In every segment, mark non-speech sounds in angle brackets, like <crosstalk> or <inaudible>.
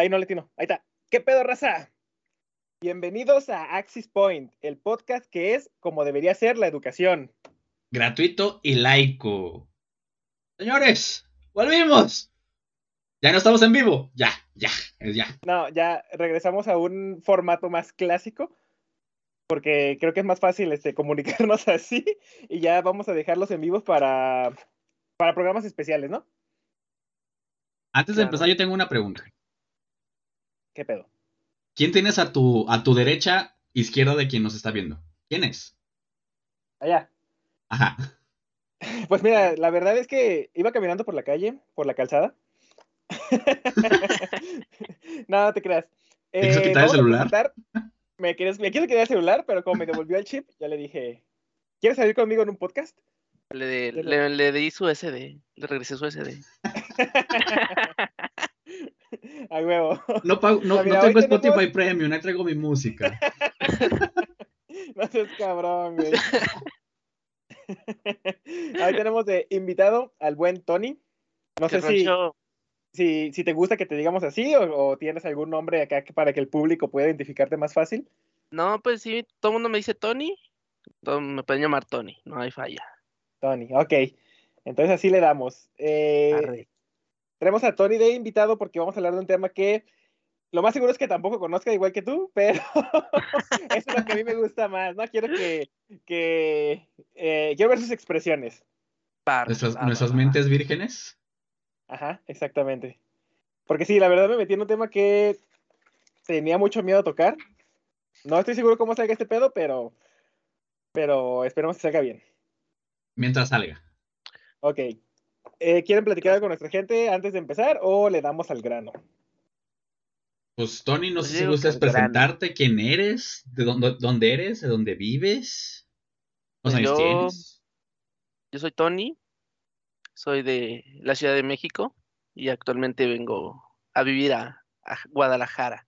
ahí no le tino. Ahí está. ¿Qué pedo, raza? Bienvenidos a Axis Point, el podcast que es como debería ser la educación. Gratuito y laico. Señores, volvimos. Ya no estamos en vivo. Ya, ya, ya. No, ya regresamos a un formato más clásico. Porque creo que es más fácil este, comunicarnos <laughs> así. Y ya vamos a dejarlos en vivos para, para programas especiales, ¿no? Antes de empezar, yo tengo una pregunta. ¿Qué pedo? ¿Quién tienes a tu, a tu derecha, izquierda de quien nos está viendo? ¿Quién es? Allá. Ajá. <laughs> Pues mira, la verdad es que iba caminando por la calle, por la calzada. <laughs> no, no te creas. ¿Te quiso quitar el celular? Me, quieres, me quiso quitar el celular, pero como me devolvió el chip, ya le dije, ¿quieres salir conmigo en un podcast? Le, Ya le, le di su SD, le regresé su SD. <laughs> <laughs> A huevo. No, pago- no, mira, no tengo tenemos- Spotify Premium, ahí traigo mi música. <laughs> No seas cabrón, güey. <laughs> Ahí tenemos de invitado al buen Tony. No sé ¿Qué si, si, si te gusta que te digamos así o, o tienes algún nombre acá que- para que el público pueda identificarte más fácil. No, pues sí, todo el mundo me dice Tony. Todos me pueden llamar Tony, no hay falla. Tony, ok. Entonces así le damos. Eh. Tenemos a Tony de invitado porque vamos a hablar de un tema que lo más seguro es que tampoco conozca igual que tú, <laughs> pero eso es lo que a mí me gusta más, ¿no? Quiero que, que eh, quiero ver sus expresiones. Nuestras, nuestras mentes vírgenes. Ajá, exactamente. Porque sí, la verdad me metí en un tema que tenía mucho miedo a tocar. No estoy seguro cómo salga este pedo, pero, pero esperemos que salga bien. Mientras salga. Ok. Eh, ¿Quieren platicar algo con nuestra gente antes de empezar o le damos al grano? Pues Tony, no Pues sé si gustas al presentarte, quién eres, de dónde, dónde eres, de dónde vives, Pues cuántos años yo- tienes. Yo soy Tony, soy de la Ciudad de México y actualmente vengo a vivir a, a Guadalajara.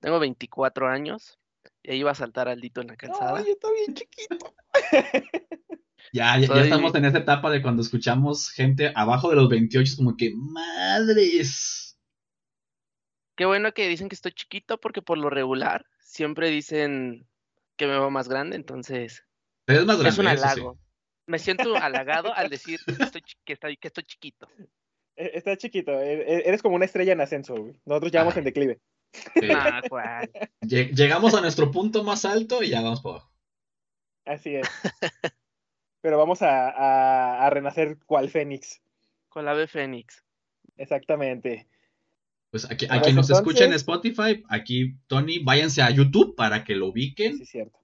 Tengo 24 años y ahí iba a saltar Aldito en la calzada. No, yo estoy bien chiquito. <laughs> Ya, ya, estamos en esa etapa de cuando escuchamos gente abajo de los 28, es como que, madres. Qué bueno que dicen que estoy chiquito porque por lo regular siempre dicen que me veo más grande, entonces más grande. es un sí. halago. Me siento halagado al decir que estoy, que estoy, que estoy chiquito. Eh, Está chiquito. eh, eh, Eres como una estrella en ascenso. güey. Nosotros ya vamos Ay. en declive. Sí. Ah, Llegamos a nuestro punto más alto y ya vamos por abajo. Así es. <laughs> Pero vamos a, a- a renacer cual Fénix. Con la ave Fénix. Exactamente. Pues aquí, a Pues quien nos escucha en Spotify, aquí Tony, váyanse a YouTube para que lo ubiquen. Sí, es cierto.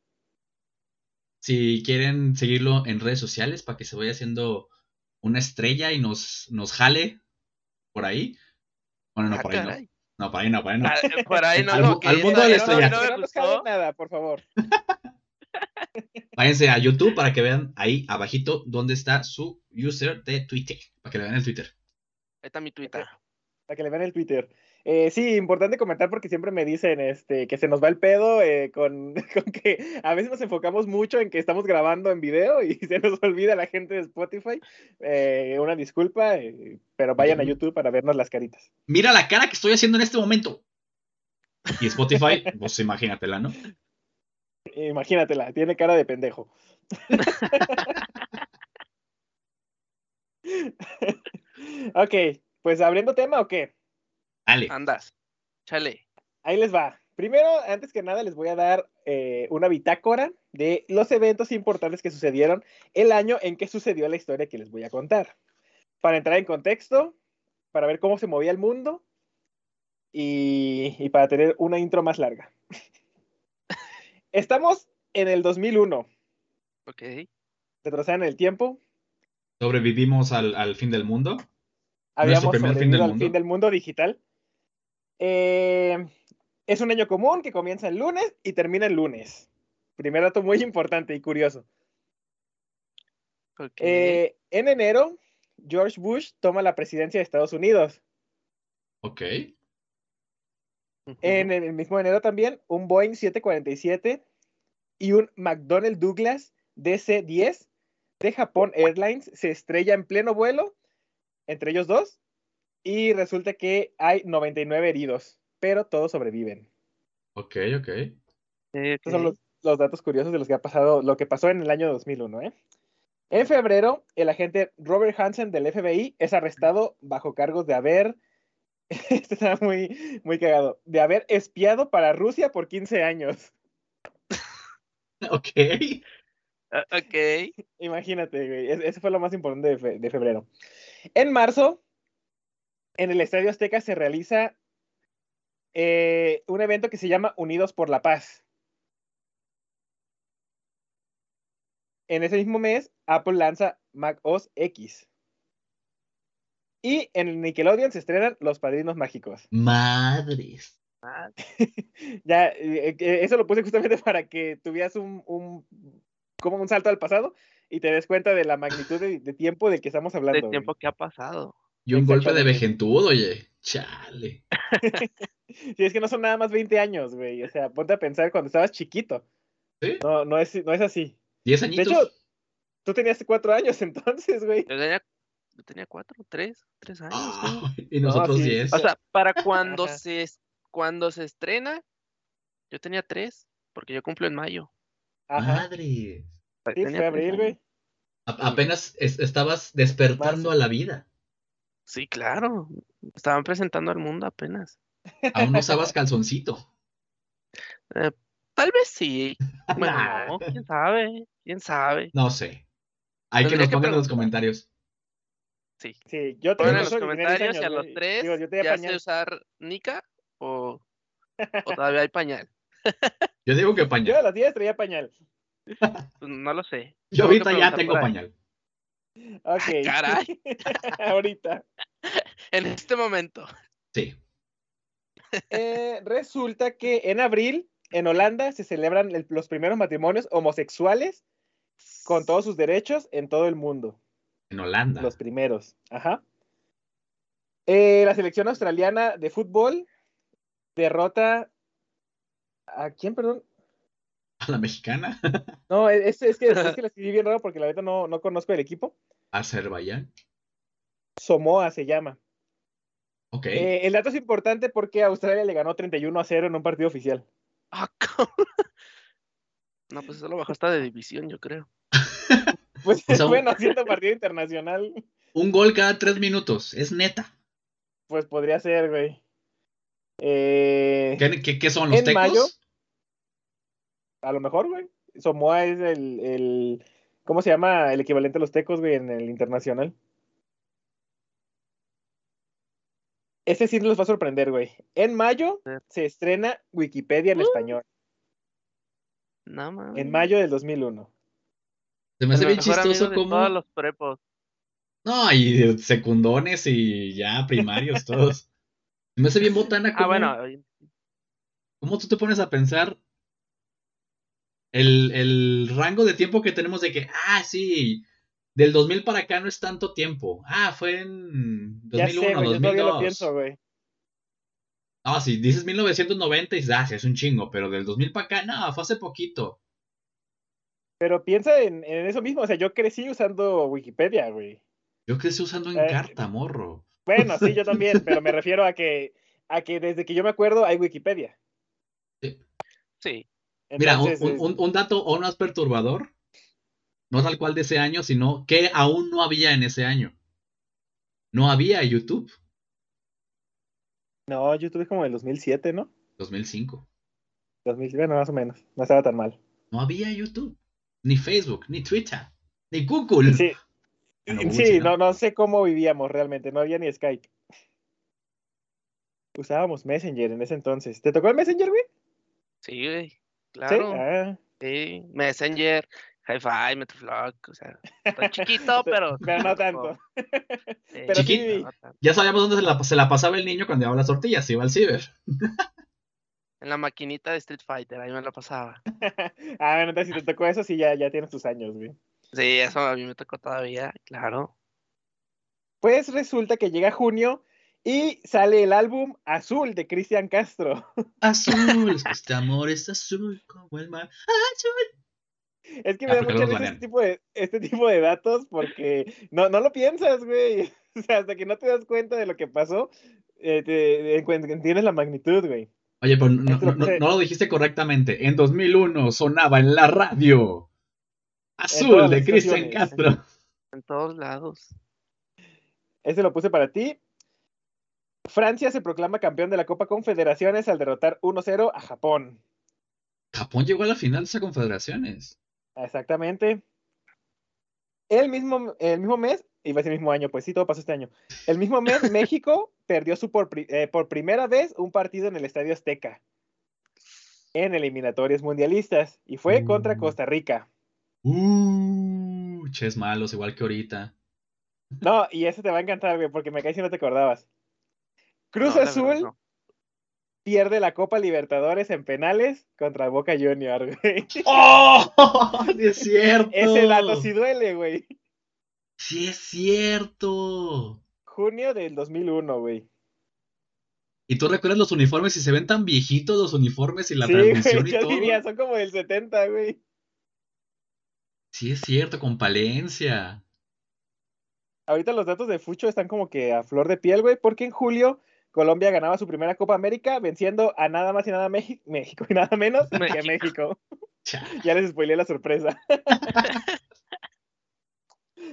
Si quieren seguirlo en redes sociales para que se vaya haciendo una estrella y nos, nos jale por ahí. Bueno, no, Ah, por ahí no. No, por ahí no, por ahí no. Ah, por ahí no, Al no, al mundo de la eso estrella. no me no nos jale gustó. nada, por favor. Váyanse a YouTube para que vean ahí abajito dónde está su user de Twitter. Para que le vean el Twitter. Ahí está mi Twitter. Para que le vean el Twitter. Eh, sí, importante comentar porque siempre me dicen este, que se nos va el pedo eh, con, <laughs> con que a veces nos enfocamos mucho en que estamos grabando en video y <laughs> se nos olvida la gente de Spotify. Eh, una disculpa, eh, pero vayan a. YouTube para vernos las caritas. Mira la cara que estoy haciendo en este momento. Y Spotify, <laughs> pues imagínatela, ¿no? Imagínatela, tiene cara de pendejo. <laughs> ok, pues abriendo tema o qué? Dale. Andas. Chale. Ahí les va. Primero, antes que nada, les voy a dar eh, una bitácora de los eventos importantes que sucedieron el año en que sucedió la historia que les voy a contar. Para entrar en contexto, para ver cómo se movía el mundo y, y para tener una intro más larga. <laughs> Estamos en el 2001, Ok. retrocedan el tiempo. Sobrevivimos al, al fin del mundo. Habíamos primer fin sobrevivido del al mundo. fin del mundo digital. Eh, es un año común que comienza el lunes y termina el lunes. Primer dato muy importante y curioso. ok. Eh, en enero, George Bush toma la presidencia de Estados Unidos. Ok. En el mismo enero también, un Boeing 747 y un McDonnell Douglas DC-10 de Japón Airlines se estrella en pleno vuelo, entre ellos dos, y resulta que hay 99 heridos. pero todos sobreviven. Ok, ok. Estos son los, los datos curiosos de los que ha pasado, lo que pasó en el año 2001, ¿eh? En febrero, el agente Robert Hansen del FBI es arrestado bajo cargos de haber, <laughs> está muy, muy cagado, de haber espiado para Rusia por 15 años. <laughs> Ok. Ah, ok. <laughs> Imagínate, güey. es- Eso fue lo más importante de, fe- de febrero. En marzo, en el Estadio Azteca se realiza eh, un evento que se llama Unidos por la Paz. En ese mismo mes, Apple lanza Mac OS X. Y en el Nickelodeon se estrenan Los Padrinos Mágicos. Madres. <laughs> Ya, eh, eh, eso lo puse justamente <laughs> para que tuvieras un, un- como un salto al pasado y te des cuenta de la magnitud de, de tiempo del que estamos hablando. de güey. tiempo que ha pasado. Y un golpe de vejentud, oye. Chale. <laughs> Sí, es que no son nada más 20 años, güey. O sea, ponte a pensar cuando estabas chiquito. ¿Sí? No, no es, no es así. Diez De añitos. hecho, tú tenías cuatro años entonces, güey. Yo tenía, yo tenía cuatro, tres, tres años. Ah, <laughs> y nosotros diez. O sea, para <laughs> cuando se cuando se estrena, yo tenía tres, porque yo cumplo en mayo. Ajá. Madres. Sí, fue abril, güey. Apenas es- estabas despertando a la vida. Sí, claro. Estaban presentando al mundo apenas. <laughs> Aún no usabas calzoncito. Eh, tal vez sí. Bueno, Nah. no, quién sabe, quién sabe. No sé. Hay que nos que pongan en los comentarios. Sí. Sí, yo tenía en los razón y tenía 10 comentarios y a los tres Digo, yo ya sé pañal. usar Nika o, o <laughs> todavía hay pañal. Yo digo que Yo a pañal. los 10 traía pañal. <laughs> Pues no lo sé. Yo Tengo ahorita ya tengo pañal. Ok. caray. <laughs> Ahorita. En este momento. Sí. Eh, resulta que en abril, en Holanda, se celebran el- los primeros matrimonios homosexuales con todos sus derechos en todo el mundo. En Holanda. Los primeros. Ajá. Eh, la selección australiana de fútbol derrota. ¿A quién, perdón? A la mexicana. <laughs> No, es, es que, es que la escribí bien raro porque la verdad no, no conozco el equipo. Azerbaiyán. Somoa se llama. Ok. Eh, el dato es importante porque Australia le ganó 31 a 0 en un partido oficial. Ah, ¿cómo? <laughs> No, pues eso lo bajó hasta de división, yo creo. Pues O sea, <laughs> un- bueno, haciendo partido internacional, Un gol cada tres minutos. Es neta. pues podría ser, güey. Eh, ¿Qué, qué- qué son los En tecos? mayo. a lo mejor, güey. Somoa es el, el. ¿Cómo se llama? El equivalente a los tecos, güey, en el internacional. Ese sí nos va a sorprender, güey. En mayo se estrena Wikipedia en Uh. español. No. En mayo del 2001. Se me hace El bien chistoso como. Todos los prepos. No, y secundones y ya primarios todos. Se me hace bien botana como. Ah, bueno. ¿Cómo tú te pones a pensar el, el rango de tiempo que tenemos de que, ah, sí, del 2000 para acá no es tanto tiempo. Ah, fue en 2001, ya sé, yo todavía 2002. lo pienso, güey. Ah, si dices 1990 y dices, ah, sí, es un chingo, pero del 2000 para acá, no, fue hace poquito. Pero piensa en, en eso mismo. O sea, yo crecí usando Wikipedia, güey. Yo crecí usando en Eh, carta, morro. Bueno, sí, yo <laughs> también, pero me refiero a que, a que desde que yo me acuerdo hay Wikipedia. Sí. Mira, un, un- es- un- un dato aún más perturbador, no tal cual de ese año, sino que aún no había en ese año. No había YouTube, No, YouTube es como del 2007, ¿no? 2005. 2000, bueno, más o menos. No estaba tan mal. No había YouTube, ni Facebook, ni Twitter, ni Google. Sí, Ah, no, Google sí, sí, no, ¿no? no sé cómo vivíamos realmente. No había ni Skype. Usábamos Messenger en ese entonces. ¿Te tocó el Messenger, güey? Sí, güey. Sí. Claro. Ah, Sí. Messenger, Hi-Fi, Metroflog. O sea, chiquito, <laughs> pero. <laughs> pero no tanto. Sí, Pero sí no tanto. Ya sabíamos dónde se la, se la pasaba el niño cuando llevaba las tortillas, iba al ciber. <laughs> En la maquinita de Street Fighter, ahí me la pasaba. <laughs> Ah, bueno, entonces si te <laughs> tocó eso, sí, ya, ya tienes tus años, güey. Sí, eso a mí me tocó todavía, claro. Pues resulta que llega junio y sale el álbum Azul de Cristian Castro. <laughs> Azul, este amor es azul como el mar. Azul. Es que Ah, me da porque mucha risa este tipo, de, este tipo de datos porque no, no lo piensas, güey. O sea, hasta que no te das cuenta de lo que pasó, eh, te- entiendes la magnitud, güey. Oye, pero no, lo no- no- puse- no lo dijiste correctamente. En 2001 sonaba en la radio. Azul de Cristian. Castro. En todos lados. Ese lo puse para ti. Francia se proclama campeón de la Copa Confederaciones al derrotar 1-0 a Japón. Japón llegó a la final de esas confederaciones. Exactamente. El mismo, el mismo mes, iba el mismo año, pues sí, todo pasó este año. El mismo mes, <laughs> México perdió su por, pri- eh, por primera vez un partido en el Estadio Azteca. En eliminatorias mundialistas. Y fue contra Mm. Costa Rica. Uh, ches malos, igual que ahorita. No, y ese te va a encantar, güey, porque me caí si no te acordabas. Cruz No, Azul no. pierde la Copa Libertadores en penales contra Boca Junior, güey. ¡Oh! <laughs> Es cierto. Ese dato sí duele, güey. Sí es cierto. Junio del 2001, güey. ¿Y tú recuerdas los uniformes y se ven tan viejitos los uniformes y la sí, transmisión güey, y yo todo? diría, son como del 70, güey. Sí es cierto, con Palencia. Ahorita los datos de Fucho están como que a flor de piel, güey, porque en julio Colombia ganaba su primera Copa América venciendo a nada más y nada Meji- México y nada menos que México. México. Cha. Ya les spoileé la sorpresa. <laughs>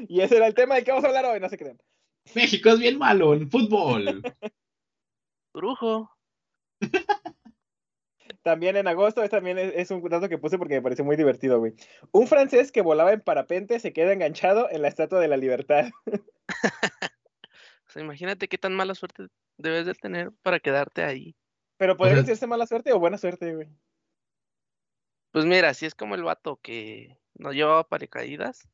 y ese era el tema de que vamos a hablar hoy, no se crean. México es bien malo en fútbol. <laughs> Brujo. <laughs> También en agosto, este también es, es un dato que puse porque me pareció muy divertido, güey. Un francés que volaba en parapente se queda enganchado en la Estatua de la Libertad. <laughs> O sea, imagínate qué tan mala suerte debes de tener para quedarte ahí. Pero podría decirse mala suerte o buena suerte, güey. Pues mira, si es como el vato que no llevaba paracaídas,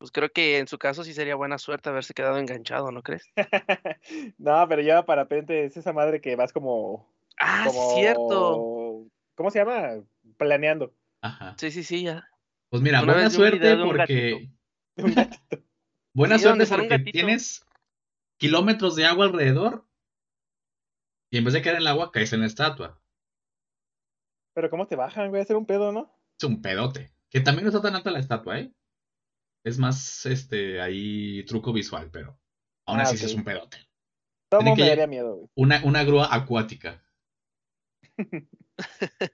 pues creo que en su caso sí sería buena suerte haberse quedado enganchado, ¿no crees? <laughs> no, pero lleva parapente, es esa madre que vas como. Ah, como cierto. ¿Cómo se llama? Planeando. Ajá. Sí, sí, sí, ya. Pues mira, Una buena suerte porque. Un gatito. <laughs> <laughs> Buena Sí, suerte porque tienes kilómetros de agua alrededor. Y en vez de caer en el agua, caes en la estatua. Pero ¿cómo te bajan, güey? A hacer un pedo, ¿no? Es un pedote. Que también no está tan alta la estatua, ¿eh? Es más, este, ahí truco visual, pero aún Ah, así es un pedote. Que me daría miedo, güey. Una, una grúa acuática. <laughs>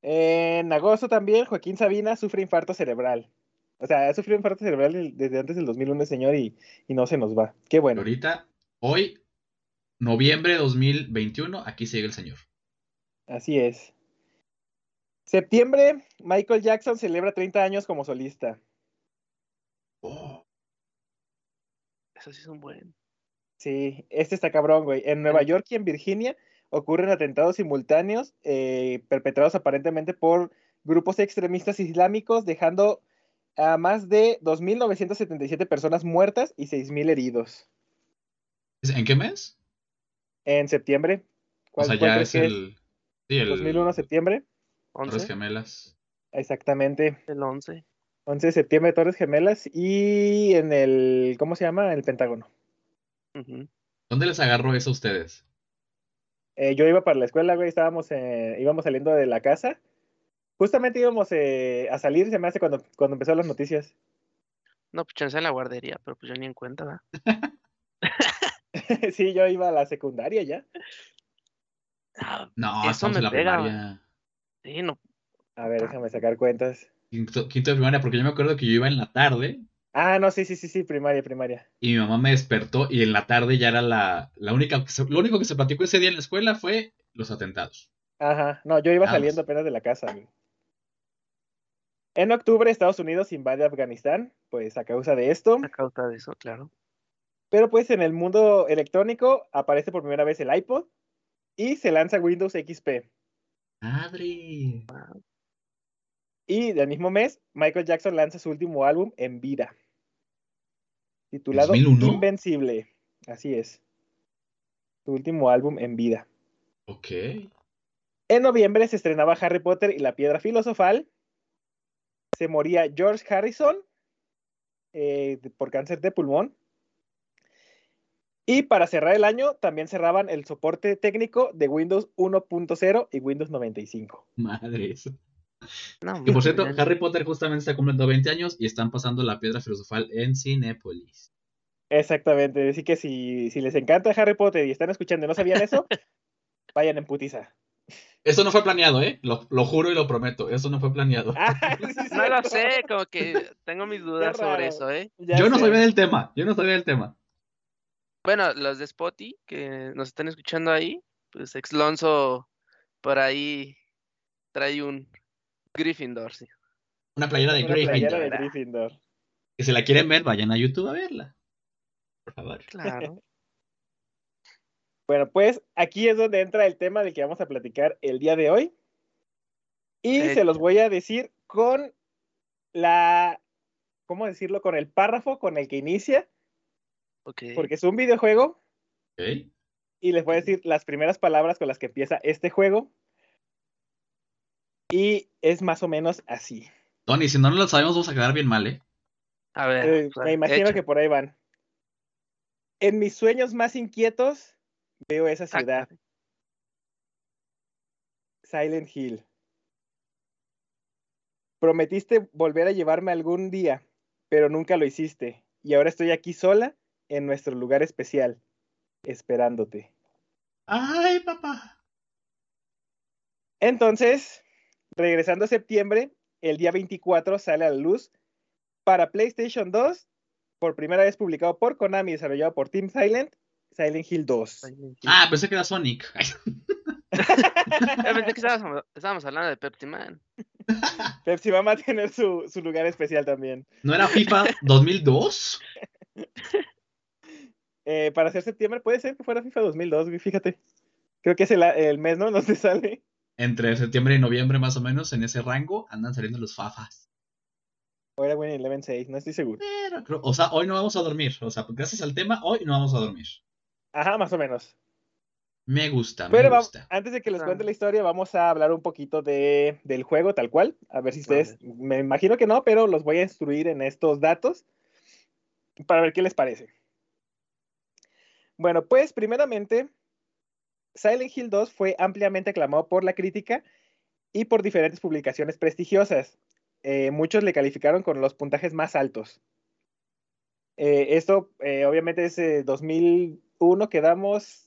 En agosto también, Joaquín Sabina sufre infarto cerebral. O sea, ha sufrido infarto cerebral desde antes del 2001, el señor, y, y no se nos va. Qué bueno. ahorita, hoy, noviembre de 2021, aquí sigue el señor. Así es. Septiembre, Michael Jackson celebra 30 años como solista. Eso sí es un buen. Sí, este está cabrón, güey. En Nueva York y en Virginia ocurren atentados simultáneos eh, perpetrados aparentemente por grupos extremistas islámicos, dejando a más de 2.977 personas muertas y 6.000 heridos. ¿En qué mes? En septiembre. O ¿Cuál, sea, ya es el. Sí, el. 2001, septiembre. Torres 11. Gemelas. Exactamente. El 11. 11 de septiembre, Torres Gemelas. Y en el, ¿cómo se llama? El Pentágono. ¿Dónde les agarró eso a ustedes? Eh, yo iba para la escuela, güey, estábamos, eh, íbamos saliendo de la casa. Justamente íbamos eh, a salir, se me hace cuando, cuando empezaron las noticias. No, pues chance en la guardería, pero pues yo ni en cuenta, ¿verdad? <laughs> sí, yo iba a la secundaria ya. Ah, No, Eso me en la pega, primaria. sí, no. A ver, déjame sacar cuentas. Quinto, quinto de primaria, porque yo me acuerdo que yo iba en la tarde Ah, no, sí, sí, sí, sí, primaria, primaria. y mi mamá me despertó y en la tarde ya era la, la única, lo único que se platicó ese día en la escuela fue los atentados. Ajá, no, yo iba Vamos. saliendo apenas de la casa. güey. En octubre, Estados Unidos invade Afganistán, pues a causa de esto. A causa de eso, claro. Pero pues en el mundo electrónico aparece por primera vez el iPod y se lanza Windows XP. Madre. Y del mismo mes, Michael Jackson lanza su último álbum en vida, titulado 2001? Invencible. Así es. Su último álbum en vida. Ok. En noviembre se estrenaba Harry Potter y la Piedra Filosofal. Se moría George Harrison eh, por cáncer de pulmón. Y para cerrar el año, también cerraban el soporte técnico de Windows 1.0 y Windows 95. Madre. No, Que por cierto, Harry Potter justamente está cumpliendo 20 años y están pasando la piedra filosofal en Cinépolis. Exactamente. Así que si, si les encanta Harry Potter y están escuchando y no sabían eso, <laughs> vayan en putiza. Eso no fue planeado, ¿eh? Lo, lo juro y lo prometo. Eso no fue planeado. Ah, <laughs> sí, No lo sé, como que tengo mis dudas sobre eso, ¿eh? Ya Yo no sabía del tema. Yo no sabía del tema. Bueno, los de Spotty que nos están escuchando ahí, pues Exlonso por ahí trae un Gryffindor, sí. Una playera de Una playera de Gryffindor. Que si la quieren ver, vayan a YouTube a verla. Por favor. Claro. <laughs> Bueno, pues aquí es donde entra el tema del que vamos a platicar el día de hoy. Y Eh, se los voy a decir con la, ¿cómo decirlo? Con el párrafo con el que inicia, porque es un videojuego y les voy a decir las primeras palabras con las que empieza este juego. Y es más o menos así. Tony, si no nos lo sabemos, vamos a quedar bien mal, ¿eh? A ver. Eh, pues, me imagino que por ahí van. En mis sueños más inquietos veo esa Ah, ciudad, Silent Hill. Prometiste volver a llevarme algún día, pero nunca lo hiciste. Y ahora estoy aquí sola en nuestro lugar especial, esperándote. Ay, papá. Entonces, regresando a septiembre, el día 24 sale a la luz para PlayStation 2, por primera vez publicado por Konami y desarrollado por Team Silent, Silent Hill 2. Silent Hill. Ah, pensé que era Sonic. <laughs> Pensé que estábamos, estábamos hablando de Pepsi Man. <laughs> Pepsi va a tener su, su lugar especial también. ¿No era FIFA 2002? <laughs> Eh, para hacer septiembre, puede ser que fuera FIFA 2002, güey, fíjate. Creo que es el, el mes, ¿no? Donde sale. Entre septiembre y noviembre, más o menos, en ese rango, andan saliendo los FAFAs. O era Winning Eleven 6, no estoy seguro. Pero, creo- o sea, hoy no vamos a dormir. O sea, gracias al tema, hoy no vamos a dormir. Ajá, más o menos. Me gusta, me Pero va- gusta. antes de que les Ah. cuente la historia, vamos a hablar un poquito de, del juego tal cual. A ver si ustedes, me imagino que no, pero los voy a instruir en estos datos para ver qué les parece. Bueno, pues primeramente, Silent Hill 2 fue ampliamente aclamado por la crítica y por diferentes publicaciones prestigiosas. Eh, muchos le calificaron con los puntajes más altos. Eh, esto, eh, obviamente, es eh, 2001, quedamos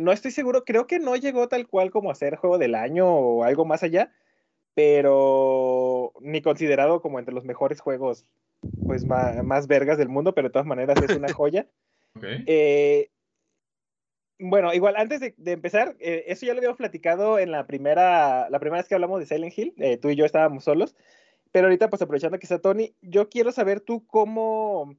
no estoy seguro, creo que no llegó tal cual como a ser juego del año o algo más allá, pero ni considerado como entre los mejores juegos pues más, vergas del mundo, pero de todas maneras es una <laughs> joya. Ok. Eh, bueno, igual antes de, empezar, eh, eso ya lo habíamos platicado en la primera, la primera vez que hablamos de Silent Hill, eh, tú y yo estábamos solos, pero ahorita pues aprovechando que está Tony, yo quiero saber tú cómo,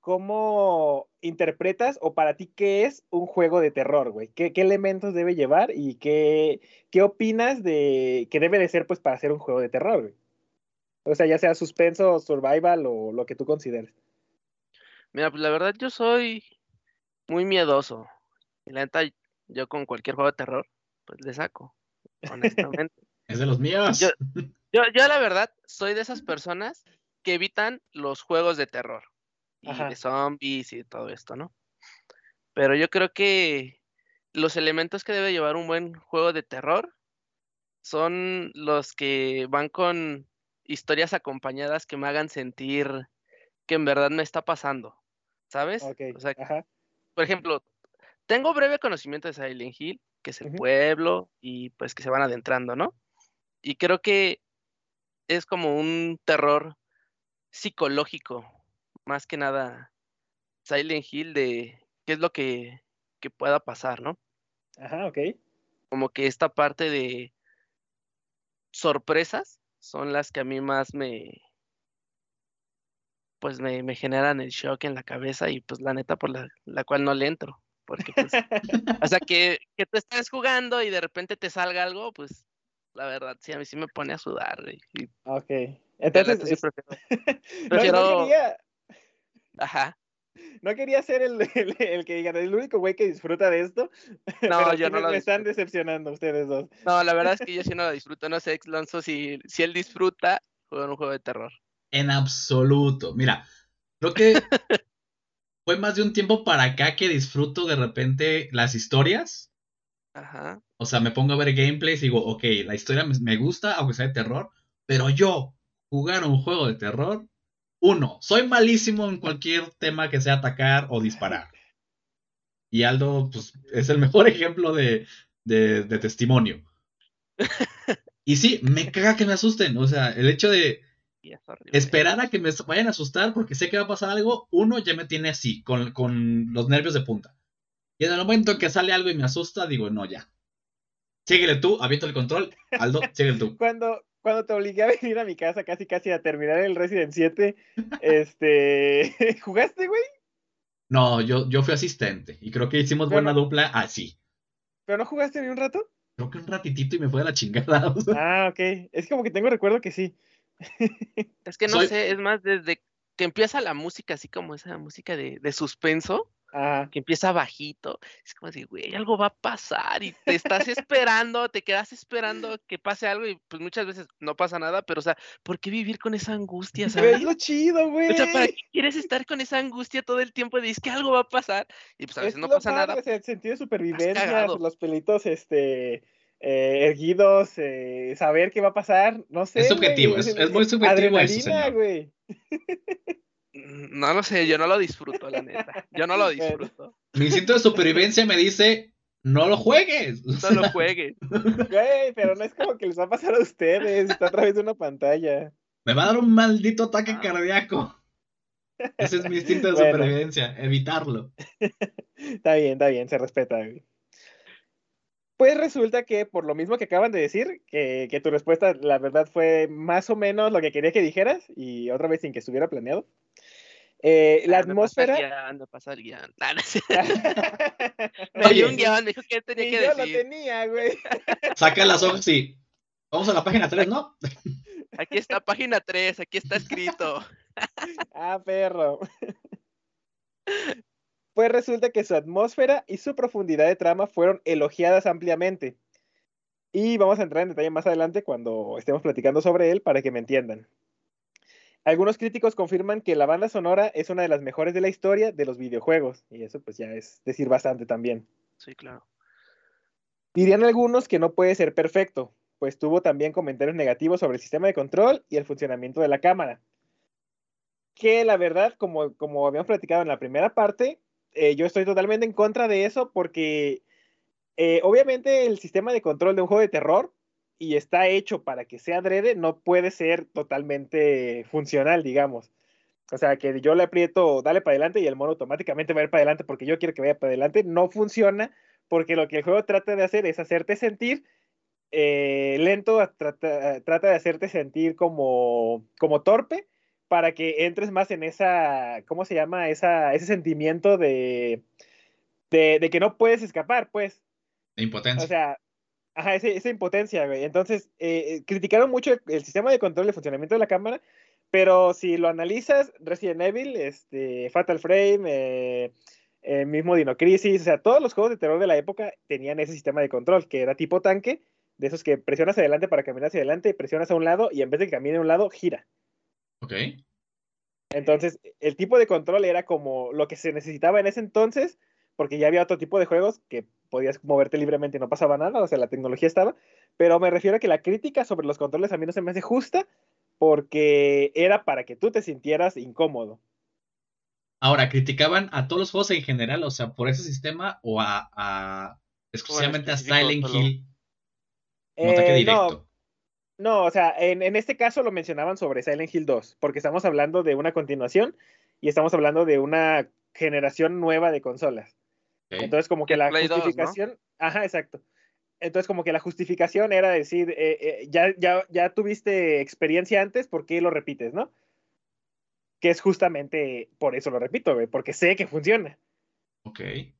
cómo interpretas o para ti qué es un juego de terror, güey, ¿Qué, qué elementos debe llevar y qué, qué opinas de que debe de ser pues para ser un juego de terror, güey. O sea, ya sea suspenso, survival o lo que tú consideres. Mira, pues la verdad yo soy muy miedoso. Y la neta, yo con cualquier juego de terror, pues le saco, honestamente. <laughs> Es de los míos. Yo- <laughs> Yo, yo la verdad soy de esas personas que evitan los juegos de terror y Ajá. de zombies y todo esto, ¿no? Pero yo creo que los elementos que debe llevar un buen juego de terror son los que van con historias acompañadas que me hagan sentir que en verdad me está pasando, ¿sabes? Ok, O sea, ajá. por ejemplo, tengo breve conocimiento de Silent Hill, que es el pueblo y pues que se van adentrando, ¿no? Y creo que es como un terror psicológico, más que nada Silent Hill de qué es lo que, que pueda pasar, ¿no? Ajá, ok. Como que esta parte de sorpresas son las que a mí más me pues me, me generan el shock en la cabeza y pues la neta por la, la cual no le entro. Porque pues, o sea, que, que tú estés jugando y de repente te salga algo, pues la verdad, sí, a mí sí me pone a sudar. güey, Y, Ok. Entonces, sí es- prefiero- <laughs> no, prefiero- no quería, Ajá. no quería ser el, el, el que diga, el único güey que disfruta de esto. <laughs> No, pero yo no me, lo me están decepcionando ustedes dos. No, la verdad es que yo sí <laughs> no lo disfruto. No sé, Exlonso, si, si él disfruta jugar un juego de terror. En absoluto. Mira, creo que fue más de un tiempo para acá que disfruto de repente las historias. Ajá. O sea, me pongo a ver gameplays y digo, ok, la historia me, gusta, aunque sea de terror, pero yo jugar un juego de terror, Uno, soy malísimo en cualquier tema que sea atacar o disparar. <laughs> Y Aldo, pues, es el mejor <laughs> ejemplo de, de, de testimonio. <laughs> Y sí, me caga que me asusten. O sea, el hecho de Y es horrible. esperar a que me vayan a asustar porque sé que va a pasar algo, uno ya me tiene así, con, con los nervios de punta. Y en el momento que sale algo y me asusta, digo, no, ya. Síguele tú, aviento el control. Aldo, <laughs> síguele tú. Cuando, cuando te obligué a venir a mi casa casi casi a terminar el Resident 7, este, <laughs> ¿jugaste, güey? No, yo, yo fui asistente y creo que hicimos Pero buena no- dupla así. ¿Pero no jugaste ni un rato? Creo que un ratitito y me fue a la chingada. <laughs> o sea. Ah, ok. Es como que tengo recuerdo que sí. <laughs> Es que no Soy- sé, es más, desde que empieza la música, así como esa música de, de suspenso, Ajá. que empieza bajito, es como decir, güey, algo va a pasar y te estás esperando, te quedas esperando que pase algo y pues muchas veces no pasa nada, pero o sea, ¿por qué vivir con esa angustia, sabes? es lo chido, güey. O sea, ¿para qué quieres estar con esa angustia todo el tiempo? Dices que algo va a pasar y pues a Es veces no lo pasa padre, nada. el sentido de supervivencia, cagado. los pelitos este, eh, erguidos, eh, saber qué va a pasar, no sé. güey, subjetivo, es- es muy subjetivo eso, güey. No lo sé, yo no lo disfruto, la neta. Yo no lo <laughs> disfruto. Mi instinto de supervivencia me dice, no lo juegues. No sea, lo juegues. <laughs> Güey, pero no es como que les va a pasar a ustedes, está a través de una pantalla. me va a dar un maldito ataque Ah. cardíaco. Ese es mi instinto de <laughs> Bueno. supervivencia, evitarlo. Está bien, está bien, se respeta, güey. Pues resulta que por lo mismo que acaban de decir, que, que tu respuesta la verdad fue más o menos lo que quería que dijeras y otra vez sin que estuviera planeado. Eh, la Ah, me pasa el atmósfera... guion, me pasa el guion. Ah, no sé. Me dio un guion, me dijo que tenía Ni que yo lo decir. tenía, güey. <laughs> Saca las hojas y... Vamos a la página 3, ¿no? <laughs> Aquí está página 3, aquí está escrito. <laughs> Ah, perro. Pues resulta que su atmósfera y su profundidad de trama fueron elogiadas ampliamente. Y vamos a entrar en detalle más adelante cuando estemos platicando sobre él para que me entiendan. Algunos críticos confirman que la banda sonora es una de las mejores de la historia de los videojuegos. Y eso pues ya es decir bastante también. Sí, claro. Dirían algunos que no puede ser perfecto, pues tuvo también comentarios negativos sobre el sistema de control y el funcionamiento de la cámara. Que la verdad, como, como habíamos platicado en la primera parte, eh, yo estoy totalmente en contra de eso porque eh, obviamente el sistema de control de un juego de terror y está hecho para que sea adrede, no puede ser totalmente funcional, digamos. O sea, que yo le aprieto, dale para adelante y el mono automáticamente va a ir para adelante porque yo quiero que vaya para adelante, no funciona porque lo que el juego trata de hacer es hacerte sentir eh, lento, trata, trata de hacerte sentir como, como torpe para que entres más en esa, ¿cómo se llama? Esa, ese sentimiento de, de, de que no puedes escapar, pues. De impotencia. O sea, ajá, ese- esa impotencia, güey. Entonces, eh, eh, criticaron mucho el, el sistema de control y el funcionamiento de la cámara, pero si lo analizas, Resident Evil, este, Fatal Frame, eh, eh, mismo Dino Crisis, o sea, todos los juegos de terror de la época tenían ese sistema de control, que era tipo tanque, de esos que presionas adelante para caminar hacia adelante, presionas a un lado y en vez de que camine a un lado, gira. Ok. Entonces, el tipo de control era como lo que se necesitaba en ese entonces, porque ya había otro tipo de juegos que podías moverte libremente y no pasaba nada, o sea, la tecnología estaba, pero me refiero a que la crítica sobre los controles a mí no se me hace justa, porque era para que tú te sintieras incómodo. Ahora, ¿criticaban a todos los juegos en general, o sea, por ese sistema o a, a- exclusivamente a Silent. Hill? Eh, directo. no, no, o sea, en, en este caso lo mencionaban sobre Silent Hill 2, porque estamos hablando de una continuación y estamos hablando de una generación nueva de consolas. Entonces, como que la Play 2, ¿no? justificación. Ajá, exacto. Entonces, como que la justificación era decir, eh, eh, ya, ya, ya tuviste experiencia antes, ¿por qué lo repites, no? Que es justamente por eso lo repito, porque sé que funciona.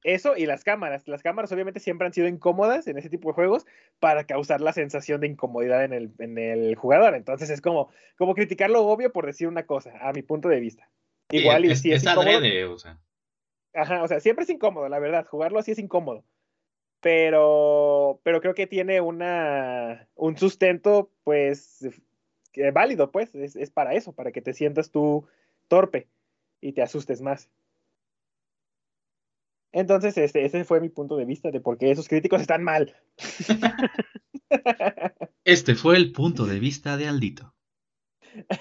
Eso y las cámaras. Las cámaras obviamente siempre han sido incómodas en ese tipo de juegos para causar la sensación de incomodidad en el, en el jugador. Entonces es como, como criticar lo obvio por decir una cosa, a mi punto de vista. Igual y es, si es, es incómodo, adrede, o sea. Ajá, o sea, siempre es incómodo, la verdad. Jugarlo así es incómodo. Pero, pero creo que tiene una, un sustento, pues, válido, pues. Es, es para eso, para que te sientas tú torpe y te asustes más. Entonces, este, ese fue mi punto de vista de por qué esos críticos están mal. <laughs> Este fue el punto de vista de Aldito.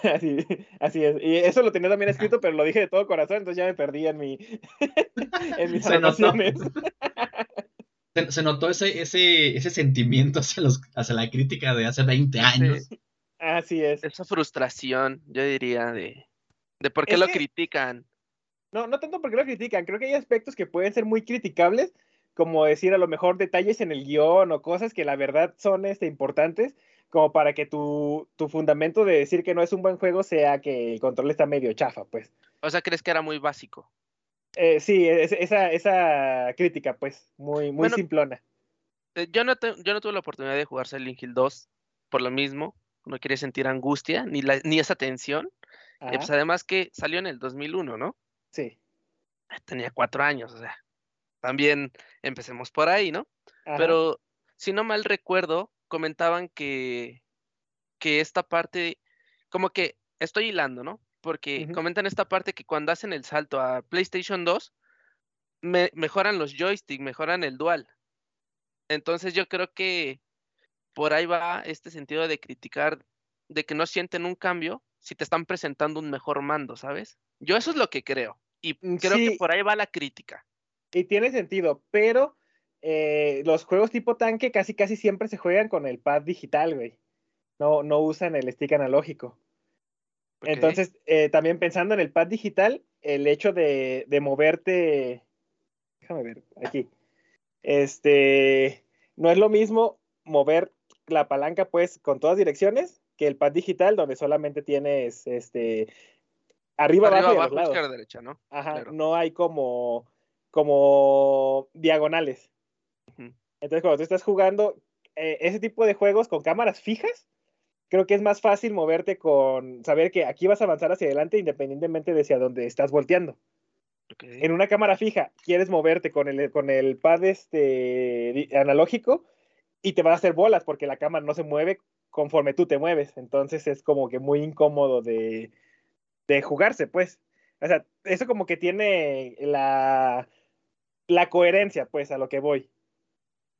Así, así es. Y eso lo tenía también escrito, pero lo dije de todo corazón, entonces ya me perdí en, mi, <laughs> en mis Se notó. anotaciones. <laughs> Se, se notó ese, ese, ese sentimiento hacia, los, hacia la crítica de hace 20 años. Así es. Esa frustración, yo diría, de, de por qué Es lo que- critican. No, no tanto porque lo critican, creo que hay aspectos que pueden ser muy criticables, como decir a lo mejor detalles en el guion o cosas que la verdad son este, importantes, como para que tu, tu fundamento de decir que no es un buen juego sea que el control está medio chafa, pues. O sea, ¿crees que era muy básico? Eh, sí, es- esa, esa crítica, pues, muy, muy Bueno, simplona. Eh, Yo no, te- yo no tuve la oportunidad de jugar Silent Hill 2 por lo mismo. No quería sentir angustia ni, la, ni esa tensión. Y pues además que salió en el 2001, ¿no? Sí. Tenía cuatro años, o sea. También empecemos por ahí, ¿no? ajá, Pero si no mal recuerdo, comentaban que, que esta parte, como que estoy hilando, ¿no? Porque comentan esta parte que cuando hacen el salto a PlayStation 2, me- mejoran los joysticks, mejoran el dual. Entonces yo creo que por ahí va este sentido de criticar, de que no sienten un cambio si te están presentando un mejor mando, ¿sabes? Yo eso es lo que creo. Y Mm, creo que por ahí va la crítica. Y tiene sentido, pero eh, los juegos tipo tanque casi casi siempre se juegan con el pad digital, güey. No, no usan el stick analógico. Entonces, eh, también pensando en el pad digital, el hecho de, de moverte. Déjame ver, aquí. Este. No es lo mismo mover la palanca, pues, con todas direcciones, que el pad digital, donde solamente tienes este. Arriba, Arriba, abajo, y a los abajo, lados. derecha, ¿no? Ajá, claro. no hay como, como diagonales. Entonces, cuando tú estás jugando eh, ese tipo de juegos con cámaras fijas, creo que es más fácil moverte con saber que aquí vas a avanzar hacia adelante independientemente de hacia dónde estás volteando. En una cámara fija, quieres moverte con el, con el pad este, analógico y te van a hacer bolas porque la cámara no se mueve conforme tú te mueves. Entonces es como que muy incómodo de, de jugarse, pues. O sea, eso como que tiene la, la coherencia, pues, a lo que voy.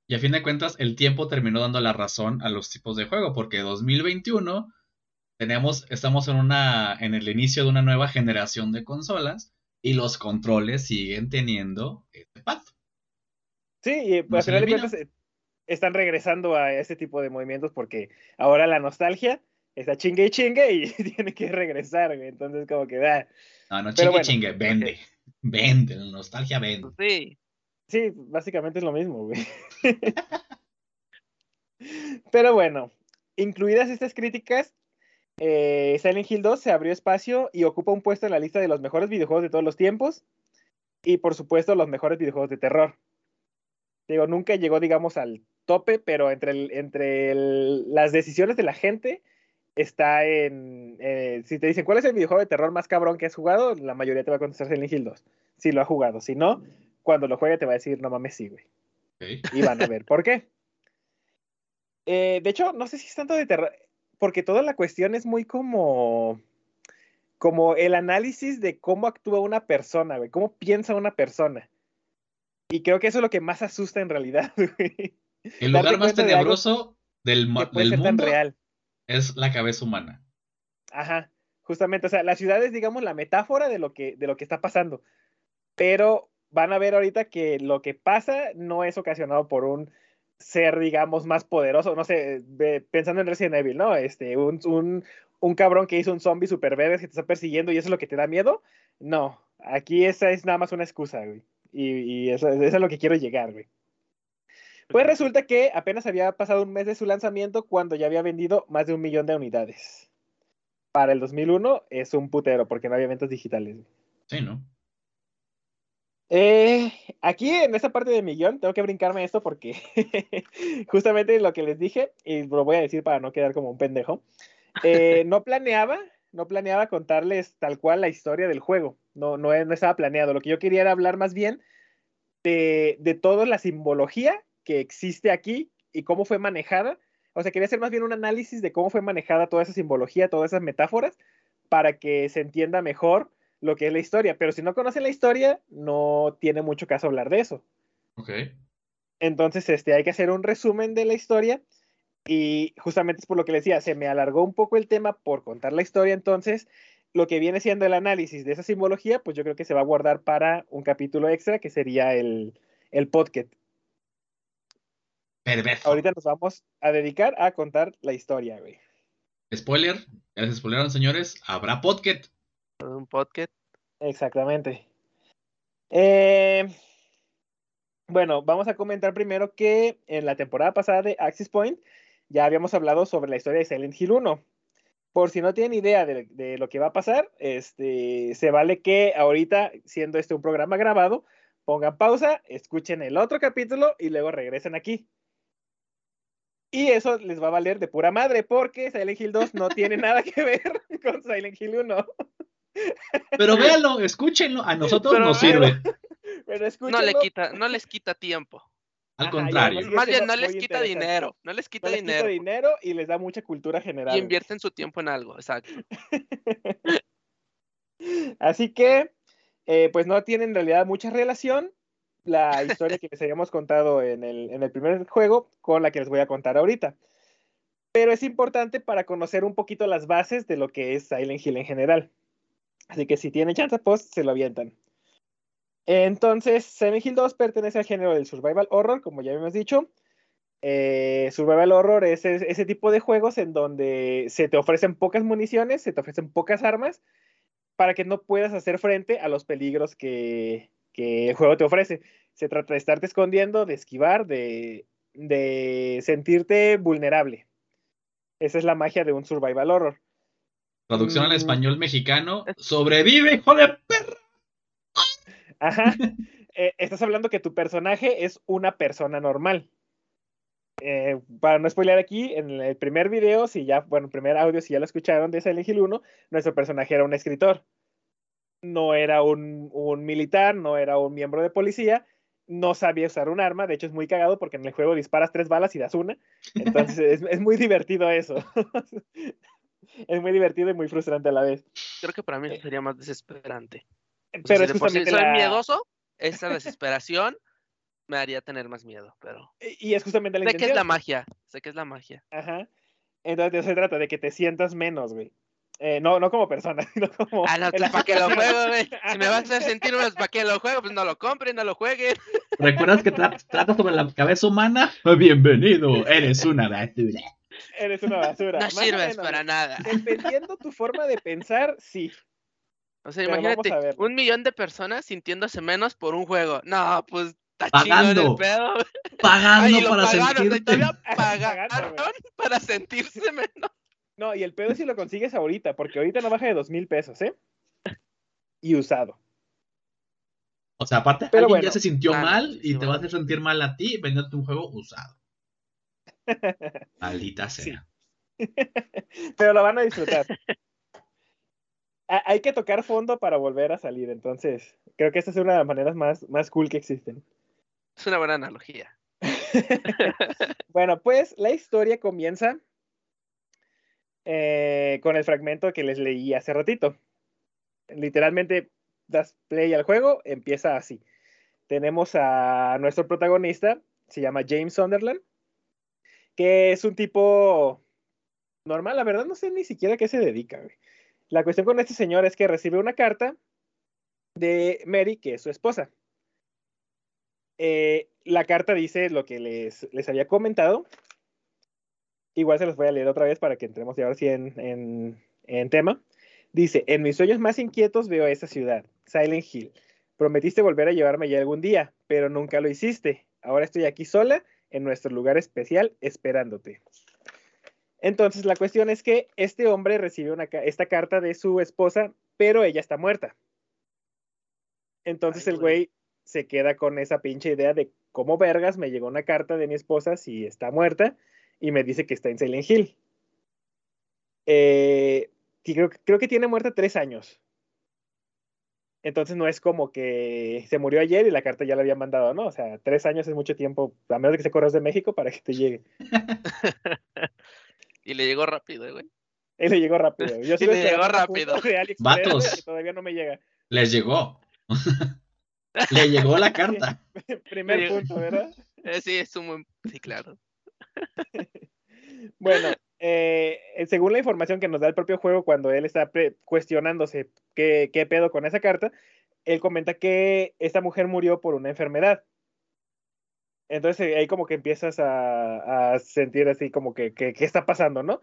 Y a fin de cuentas, el tiempo terminó dando la razón a los tipos de juego, porque 2021 tenemos, estamos en una, en el inicio de una nueva generación de consolas y los controles siguen teniendo este pad. Sí, y No al final de cuentas eh, están regresando a ese tipo de movimientos porque ahora la nostalgia está chingue y chingue y <laughs> tiene que regresar, güey. Entonces, como que da. No, no, Pero chingue, bueno, chingue, vende. <laughs> Vende, la nostalgia vende. Sí, Sí, básicamente es lo mismo, güey. <laughs> Pero bueno, incluidas estas críticas, eh, Silent Hill 2 se abrió espacio y ocupa un puesto en la lista de los mejores videojuegos de todos los tiempos y por supuesto los mejores videojuegos de terror. Digo, nunca llegó, digamos, al tope, pero entre, el- entre el- las decisiones de la gente está en... eh, si te dicen, ¿cuál es el videojuego de terror más cabrón que has jugado? La mayoría te va a contestar Silent Hill 2. Si lo ha jugado. Si no, cuando lo juegue te va a decir, no mames, sí, güey. Y van a ver por qué. Eh, de hecho, no sé si es tanto de terror, porque toda la cuestión es muy como, como el análisis de cómo actúa una persona, güey, cómo piensa una persona. Y creo que eso es lo que más asusta en realidad, <laughs> güey. El lugar más cuenta de tenebroso del, del ser tan mundo real. Es la cabeza humana. Ajá, justamente, o sea, la ciudad es, digamos, la metáfora de lo que, de lo que está pasando. Pero van a ver ahorita que lo que pasa no es ocasionado por un ser, digamos, más poderoso, no sé, pensando en Resident Evil, ¿no? Este, un, un, un cabrón que hizo un zombie super verde que te está persiguiendo y eso es lo que te da miedo. No, aquí esa es nada más una excusa, güey. Y, eso, eso es lo que quiero llegar, güey. Pues resulta que apenas había pasado un mes de su lanzamiento cuando ya había vendido más de un millón de unidades. Para el 2001 es un putero porque no había ventas digitales. Sí, ¿no? Eh, aquí en esta parte de millón tengo que brincarme esto porque <laughs> justamente lo que les dije, y lo voy a decir para no quedar como un pendejo, eh, <laughs> no planeaba, no planeaba contarles tal cual la historia del juego, no, no, no estaba planeado, lo que yo quería era hablar más bien de, de toda la simbología que existe aquí y cómo fue manejada, o sea, quería hacer más bien un análisis de cómo fue manejada toda esa simbología, todas esas metáforas, para que se entienda mejor lo que es la historia, pero si no conocen la historia, no tiene mucho caso hablar de eso. Ok. Entonces, este, hay que hacer un resumen de la historia. Y justamente es por lo que le decía, se me alargó un poco el tema por contar la historia, entonces lo que viene siendo el análisis de esa simbología, pues yo creo que se va a guardar para un capítulo extra, que sería el, el podcast. Perverso. Ahorita nos vamos a dedicar a contar la historia, güey. Spoiler, ya les spoileron, señores, habrá podcast. Un podcast. Exactamente. Eh, bueno, vamos a comentar primero que en la temporada pasada de Axis Point ya habíamos hablado sobre la historia de Silent Hill 1. Por si no tienen idea de, de, lo que va a pasar, este, se vale que ahorita, siendo este un programa grabado, pongan pausa, escuchen el otro capítulo y luego regresen aquí. Y eso les va a valer de pura madre, porque Silent Hill 2 no tiene <laughs> nada que ver <laughs> con Silent Hill 1. Pero véanlo, escúchenlo, a nosotros pero, nos sirve. <laughs> Pero no, le quita, no les quita tiempo. Al contrario. Más bien, no les quita dinero. No les quita no les dinero. Quita dinero y les da mucha cultura general. Y invierten su tiempo en algo, exacto. Así que, eh, pues no tiene en realidad mucha relación la historia que les habíamos contado en el, en el primer juego con la que les voy a contar ahorita. Pero es importante para conocer un poquito las bases de lo que es Silent Hill en general. Así que si tienen chance, pues se lo avientan. Entonces, Silent Hill 2 pertenece al género del survival horror, como ya habíamos dicho. Eh, survival horror es, es, ese tipo de juegos en donde se te ofrecen pocas municiones, se te ofrecen pocas armas, para que no puedas hacer frente a los peligros que, que el juego te ofrece. Se trata de estarte escondiendo, de esquivar, de, de sentirte vulnerable. Esa es la magia de un survival horror. Traducción al español mexicano. Sobrevive, hijo de perra. Ajá. <laughs> Eh, estás hablando que tu personaje es una persona normal. Eh, para no spoiler aquí, en el primer video, si ya, bueno, el primer audio, si ya lo escucharon de Silent Hill 1, nuestro personaje era un escritor. No era un, un, militar, no era un miembro de policía, no sabía usar un arma. De hecho, es muy cagado porque en el juego disparas tres balas y das una. Entonces, es, es muy divertido eso. <laughs> es muy divertido y muy frustrante a la vez. Creo que para mí sería más desesperante. Pero es justamente si soy la... miedoso, esa desesperación me haría tener más miedo, pero... Y es justamente la sé intención. que es la magia, sé que es la magia. Ajá. Entonces eso se trata, de que te sientas menos, güey. Eh, no, no como persona, <laughs> sino como... Ah, no, ¿para qué lo juego, güey? Si me vas a hacer sentir menos, ¿para qué lo juego? Pues no lo compren, no lo jueguen. ¿Recuerdas que tra trata sobre la cabeza humana? Bienvenido, eres una basura. Eres una basura. No Más sirves menos. para nada. Dependiendo tu forma de pensar, sí. O sea, Pero imagínate, un millón de personas sintiéndose menos por un juego. No, pues está Pagando. chido el pedo. Pagando Ay, para pagaron, sentirte. <laughs> pagaron para sentirse menos. No, y el pedo es si lo consigues ahorita, porque ahorita no baja de dos mil pesos, ¿eh? Y usado. O sea, aparte, Pero alguien bueno. ya se sintió Ah, mal y te bueno. va a hacer sentir mal a ti vendiéndote un juego usado. <laughs> Maldita sea. <laughs> Pero lo van a disfrutar. <laughs> Ha- Hay que tocar fondo para volver a salir, entonces creo que esta es una de las maneras más, más cool que existen. Es una buena analogía. Bueno, pues la historia comienza eh, con el fragmento que les leí hace ratito. Literalmente das play al juego, empieza así. Tenemos a nuestro protagonista, se llama James Sunderland, que es un tipo normal, la verdad no sé ni siquiera a qué se dedica. La cuestión con este señor es que recibe una carta de Mary, que es su esposa. Eh, la carta dice lo que les había comentado. Igual se los voy a leer otra vez para que entremos ya ahora sí en, en, en tema. Dice, en mis sueños más inquietos veo esa ciudad, Silent Hill. Prometiste volver a llevarme allá algún día, pero nunca lo hiciste. Ahora estoy aquí sola, en nuestro lugar especial, esperándote. Entonces la cuestión es que este hombre recibe una, esta carta de su esposa, pero ella está muerta. Entonces Ay, el güey se queda con esa pinche idea de cómo vergas me llegó una carta de mi esposa si está muerta y me dice que está en Silent Hill. Eh, y creo, que- creo que tiene muerta tres años. Entonces no es como que se murió ayer y la carta ya la había mandado, ¿no? O sea, tres años es mucho tiempo, a menos que se corras de México para que te llegue. <laughs> Y le llegó rápido, güey. Él le llegó rápido. Yo <laughs> Y sigo le llegó rápido. Vatos. güey, que todavía no me llega. Les llegó. <laughs> Le llegó la carta. Primer punto, ¿verdad? Eh, sí, es un buen... Sí, claro. <laughs> Bueno, eh, según la información que nos da el propio juego cuando él está cuestionándose qué, qué pedo con esa carta, él comenta que esta mujer murió por una enfermedad. Entonces ahí como que empiezas a, sentir así como que, ¿qué está pasando, no?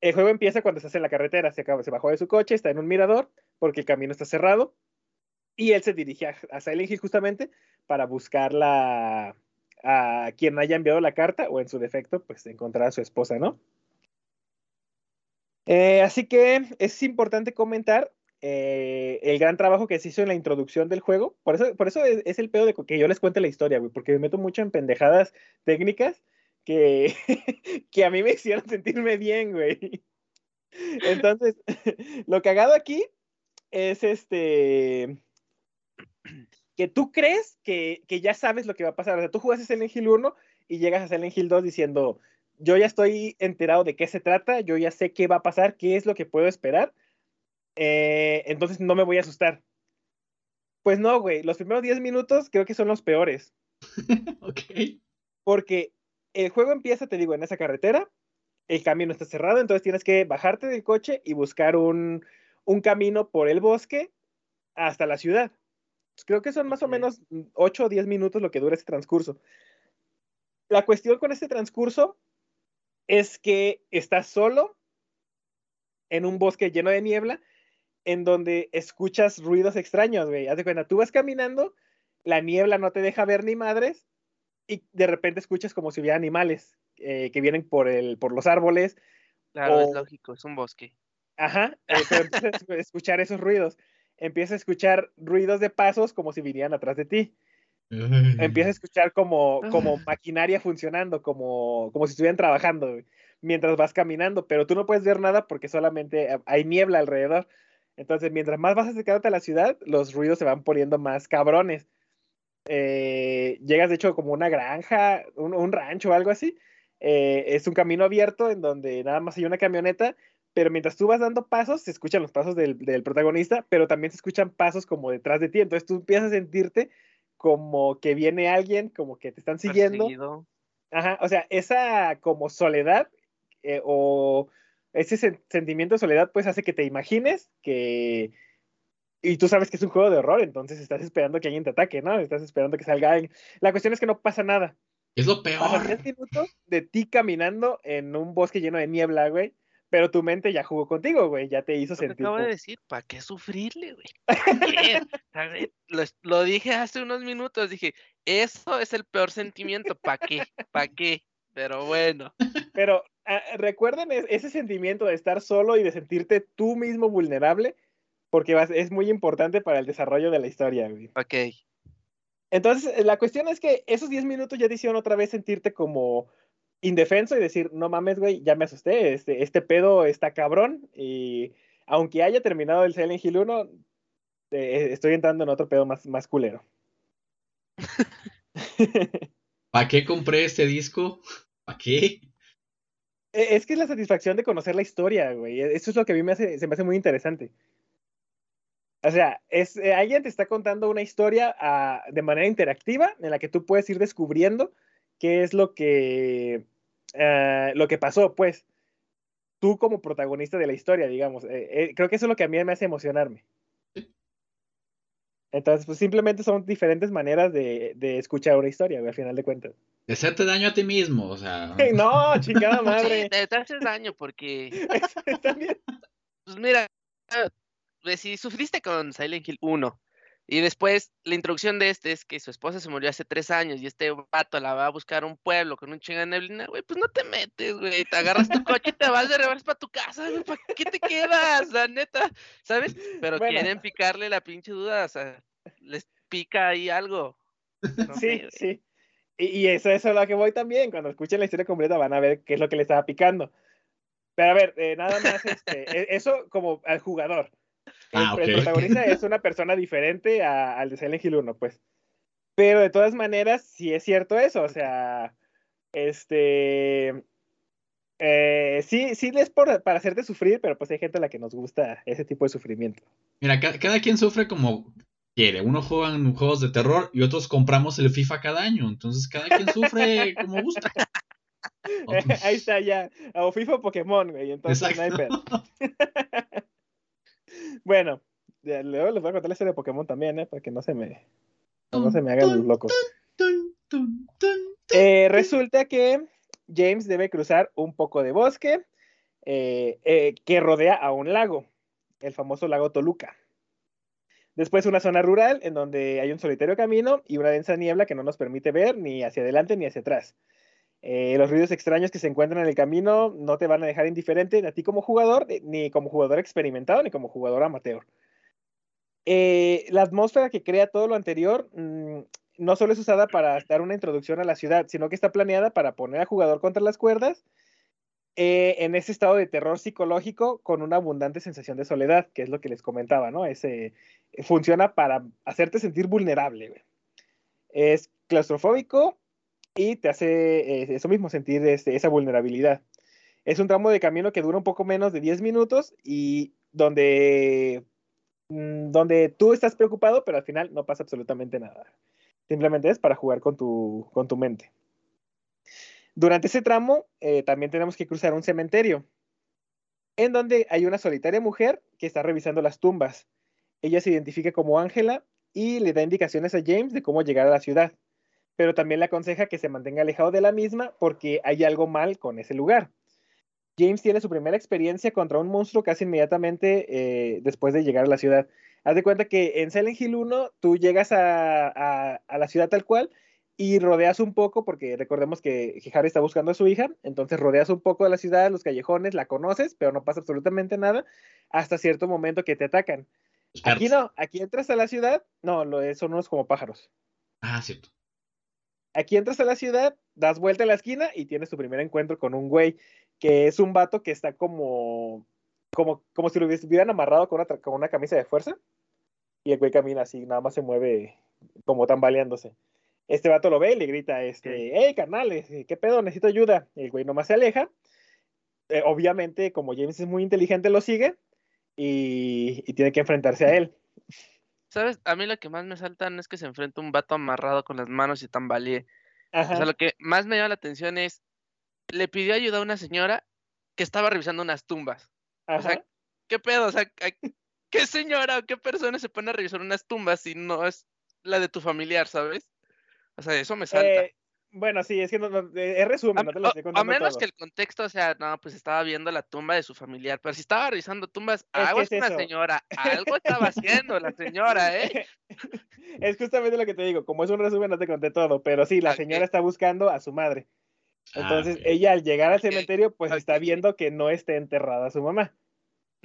El juego empieza cuando estás en la carretera, se, acaba, se bajó de su coche, está en un mirador porque el camino está cerrado y él se dirige a, a Silent Hill justamente para buscar la, a quien haya enviado la carta o en su defecto, pues encontrar a su esposa, ¿no? Eh, así que es importante comentar eh, el gran trabajo que se hizo en la introducción del juego. Por eso, por eso es, el pedo de que yo les cuente la historia, güey, porque me meto mucho en pendejadas técnicas que, <laughs> que a mí me hicieron sentirme bien, güey. Entonces, <laughs> lo cagado aquí es este que tú crees que, que, ya sabes lo que va a pasar. O sea, tú jugas Silent Hill 1 y llegas a Silent Hill 2 diciendo, yo ya estoy enterado de qué se trata, yo ya sé qué va a pasar, qué es lo que puedo esperar, eh, entonces no me voy a asustar. Pues no, güey, los primeros 10 minutos creo que son los peores. <laughs> ok. Porque el juego empieza, te digo, en esa carretera, el camino está cerrado, entonces tienes que bajarte del coche y buscar un, un camino por el bosque hasta la ciudad. Creo que son más o menos 8 o 10 minutos lo que dura ese transcurso. La cuestión con este transcurso es que estás solo en un bosque lleno de niebla en donde escuchas ruidos extraños, güey. Haz de cuenta, tú vas caminando, la niebla no te deja ver ni madres y de repente escuchas como si hubiera animales eh, que vienen por, el, por los árboles. Claro, es lógico, es un bosque. Ajá, eh, pero <laughs> escuchar esos ruidos. Empiezas a escuchar ruidos de pasos como si vinieran atrás de ti. Empieza a escuchar como, como maquinaria funcionando, como, como si estuvieran trabajando mientras vas caminando, pero tú no puedes ver nada porque solamente hay niebla alrededor. Entonces, mientras más vas acercándote a la ciudad, los ruidos se van poniendo más cabrones. Eh, llegas, de hecho, como una granja, un, rancho o algo así. Eh, es un camino abierto en donde nada más hay una camioneta, pero mientras tú vas dando pasos, se escuchan los pasos del, del protagonista, pero también se escuchan pasos como detrás de ti. Entonces tú empiezas a sentirte como que viene alguien, como que te están siguiendo. Ajá, o sea, esa como soledad eh, o ese sentimiento de soledad pues hace que te imagines que... Y tú sabes que es un juego de horror, entonces estás esperando que alguien te ataque, ¿no? Estás esperando que salga alguien. La cuestión es que no pasa nada. Es lo peor. Pasan 10 minutos de ti caminando en un bosque lleno de niebla, güey pero tu mente ya jugó contigo, güey, ya te hizo sentir. Te acabo de decir, ¿para qué sufrirle, güey? <laughs> lo, lo, dije hace unos minutos, dije, eso es el peor sentimiento, ¿para qué? ¿Para qué? Pero bueno. Pero ah, recuerden ese sentimiento de estar solo y de sentirte tú mismo vulnerable, porque es muy importante para el desarrollo de la historia, güey. Ok. Entonces, la cuestión es que esos 10 minutos ya te hicieron otra vez sentirte como indefenso y decir, no mames, güey, ya me asusté, este, este pedo está cabrón y aunque haya terminado el Silent Hill 1, eh, estoy entrando en otro pedo más, más culero. <laughs> ¿Para qué compré este disco? ¿Para qué? E, es que es la satisfacción de conocer la historia, güey. E, eso es lo que a mí me hace, se me hace muy interesante. O sea, es, eh, alguien te está contando una historia ah, de manera interactiva en la que tú puedes ir descubriendo qué es lo que eh, lo que pasó, pues, tú como protagonista de la historia, digamos. Eh, eh, creo que eso es lo que a mí me hace emocionarme. Entonces, pues simplemente son diferentes maneras de, de escuchar una historia, al final de cuentas. De hacerte daño a ti mismo, o sea. <laughs> no, chingada madre. te, haces daño porque. <laughs> Pues mira, pues, si sufriste con Silent Hill 1 y después la introducción de este es que su esposa se murió hace tres años y este vato la va a buscar a un pueblo con un chingo de neblina, güey, pues no te metes, güey, te agarras tu coche y te vas de reversa para tu casa, güey, ¿para qué te quedas? La neta, ¿sabes? Pero quieren picarle la pinche duda, o sea, les pica ahí algo. <laughs> sí, sí. Y, eso, eso es lo que voy también, cuando escuchen la historia completa van a ver qué es lo que le estaba picando. Pero a ver, eh, nada más, este, e, eso como al jugador. Ah, el, protagonista es una persona diferente al de Silent Hill 1, pues. Pero de todas maneras, sí es cierto eso, o sea, este... Eh, sí, sí es por, para hacerte sufrir, pero pues hay gente a la que nos gusta ese tipo de sufrimiento. Mira, cada, quien sufre como quiere. Uno juega en juegos de terror y otros compramos el FIFA cada año. Entonces cada quien sufre <laughs> como gusta. <laughs> Ahí está ya. O FIFA o Pokémon, güey. Entonces no hay pedo. <laughs> bueno, luego les voy a contar la historia de Pokémon también, ¿eh? Para que no se me, no se me hagan los locos. Eh, resulta que James debe cruzar un poco de bosque eh, eh, que rodea a un lago, el famoso lago Toluca. Después una zona rural en donde hay un solitario camino y una densa niebla que no nos permite ver ni hacia adelante ni hacia atrás. Los ruidos extraños que se encuentran en el camino no te van a dejar indiferente a ti como jugador, ni como jugador experimentado, ni como jugador amateur. la atmósfera que crea todo lo anterior mm, no solo es usada para dar una introducción a la ciudad, sino que está planeada para poner al jugador contra las cuerdas eh, en ese estado de terror psicológico con una abundante sensación de soledad, que es lo que les comentaba, ¿no? Ese, funciona para hacerte sentir vulnerable, Es claustrofóbico y te hace eh, eso mismo, sentir este, esa vulnerabilidad. Es un tramo de camino que dura un poco menos de 10 minutos y donde, mm, donde tú estás preocupado, pero al final no pasa absolutamente nada. Simplemente es para jugar con tu, con tu mente. Durante ese tramo eh, también tenemos que cruzar un cementerio, en donde hay una solitaria mujer que está revisando las tumbas. Ella se identifica como Ángela y le da indicaciones a James de cómo llegar a la ciudad, pero también le aconseja que se mantenga alejado de la misma porque hay algo mal con ese lugar. James tiene su primera experiencia contra un monstruo casi inmediatamente eh, después de llegar a la ciudad. Haz de cuenta que en Silent Hill 1 tú llegas a, la ciudad tal cual y rodeas un poco, porque recordemos que, Harry está buscando a su hija, entonces rodeas un poco de la ciudad, los callejones, la conoces, pero no pasa absolutamente nada hasta cierto momento que te atacan. Aquí no, aquí entras a la ciudad, no, lo, son unos como pájaros. Ah, cierto. Aquí entras a la ciudad, das vuelta a la esquina y tienes tu primer encuentro con un güey que es un vato que está como, como, como si lo hubieran amarrado con una, con una camisa de fuerza. Y el güey camina así, nada más se mueve como tambaleándose. Este vato lo ve y le grita, este, hey, carnales, ¿qué pedo? Necesito ayuda. El güey nomás se aleja. Eh, obviamente, como James es muy inteligente, lo sigue y, tiene que enfrentarse a él. ¿Sabes? A mí lo que más me saltan es que se enfrenta un vato amarrado con las manos y tambalee. O sea, lo que más me llama la atención es, le pidió ayuda a una señora que estaba revisando unas tumbas. O sea, ¿qué pedo? O sea, ¿qué señora o qué persona se pone a revisar unas tumbas si no es la de tu familiar, ¿sabes? O sea, eso me salta. Eh, bueno, sí, es que no, es resumen, no te lo estoy contando. A menos que el contexto, sea, no, pues estaba viendo la tumba de su familiar, pero si estaba revisando tumbas, algo es, una señora, <laughs> algo estaba haciendo la señora, ¿eh? <laughs> Es justamente lo que te digo, como es un resumen, no te conté todo, pero sí, la señora está buscando a su madre. Ah, Entonces, ella al llegar al cementerio, pues está viendo que no esté enterrada su mamá.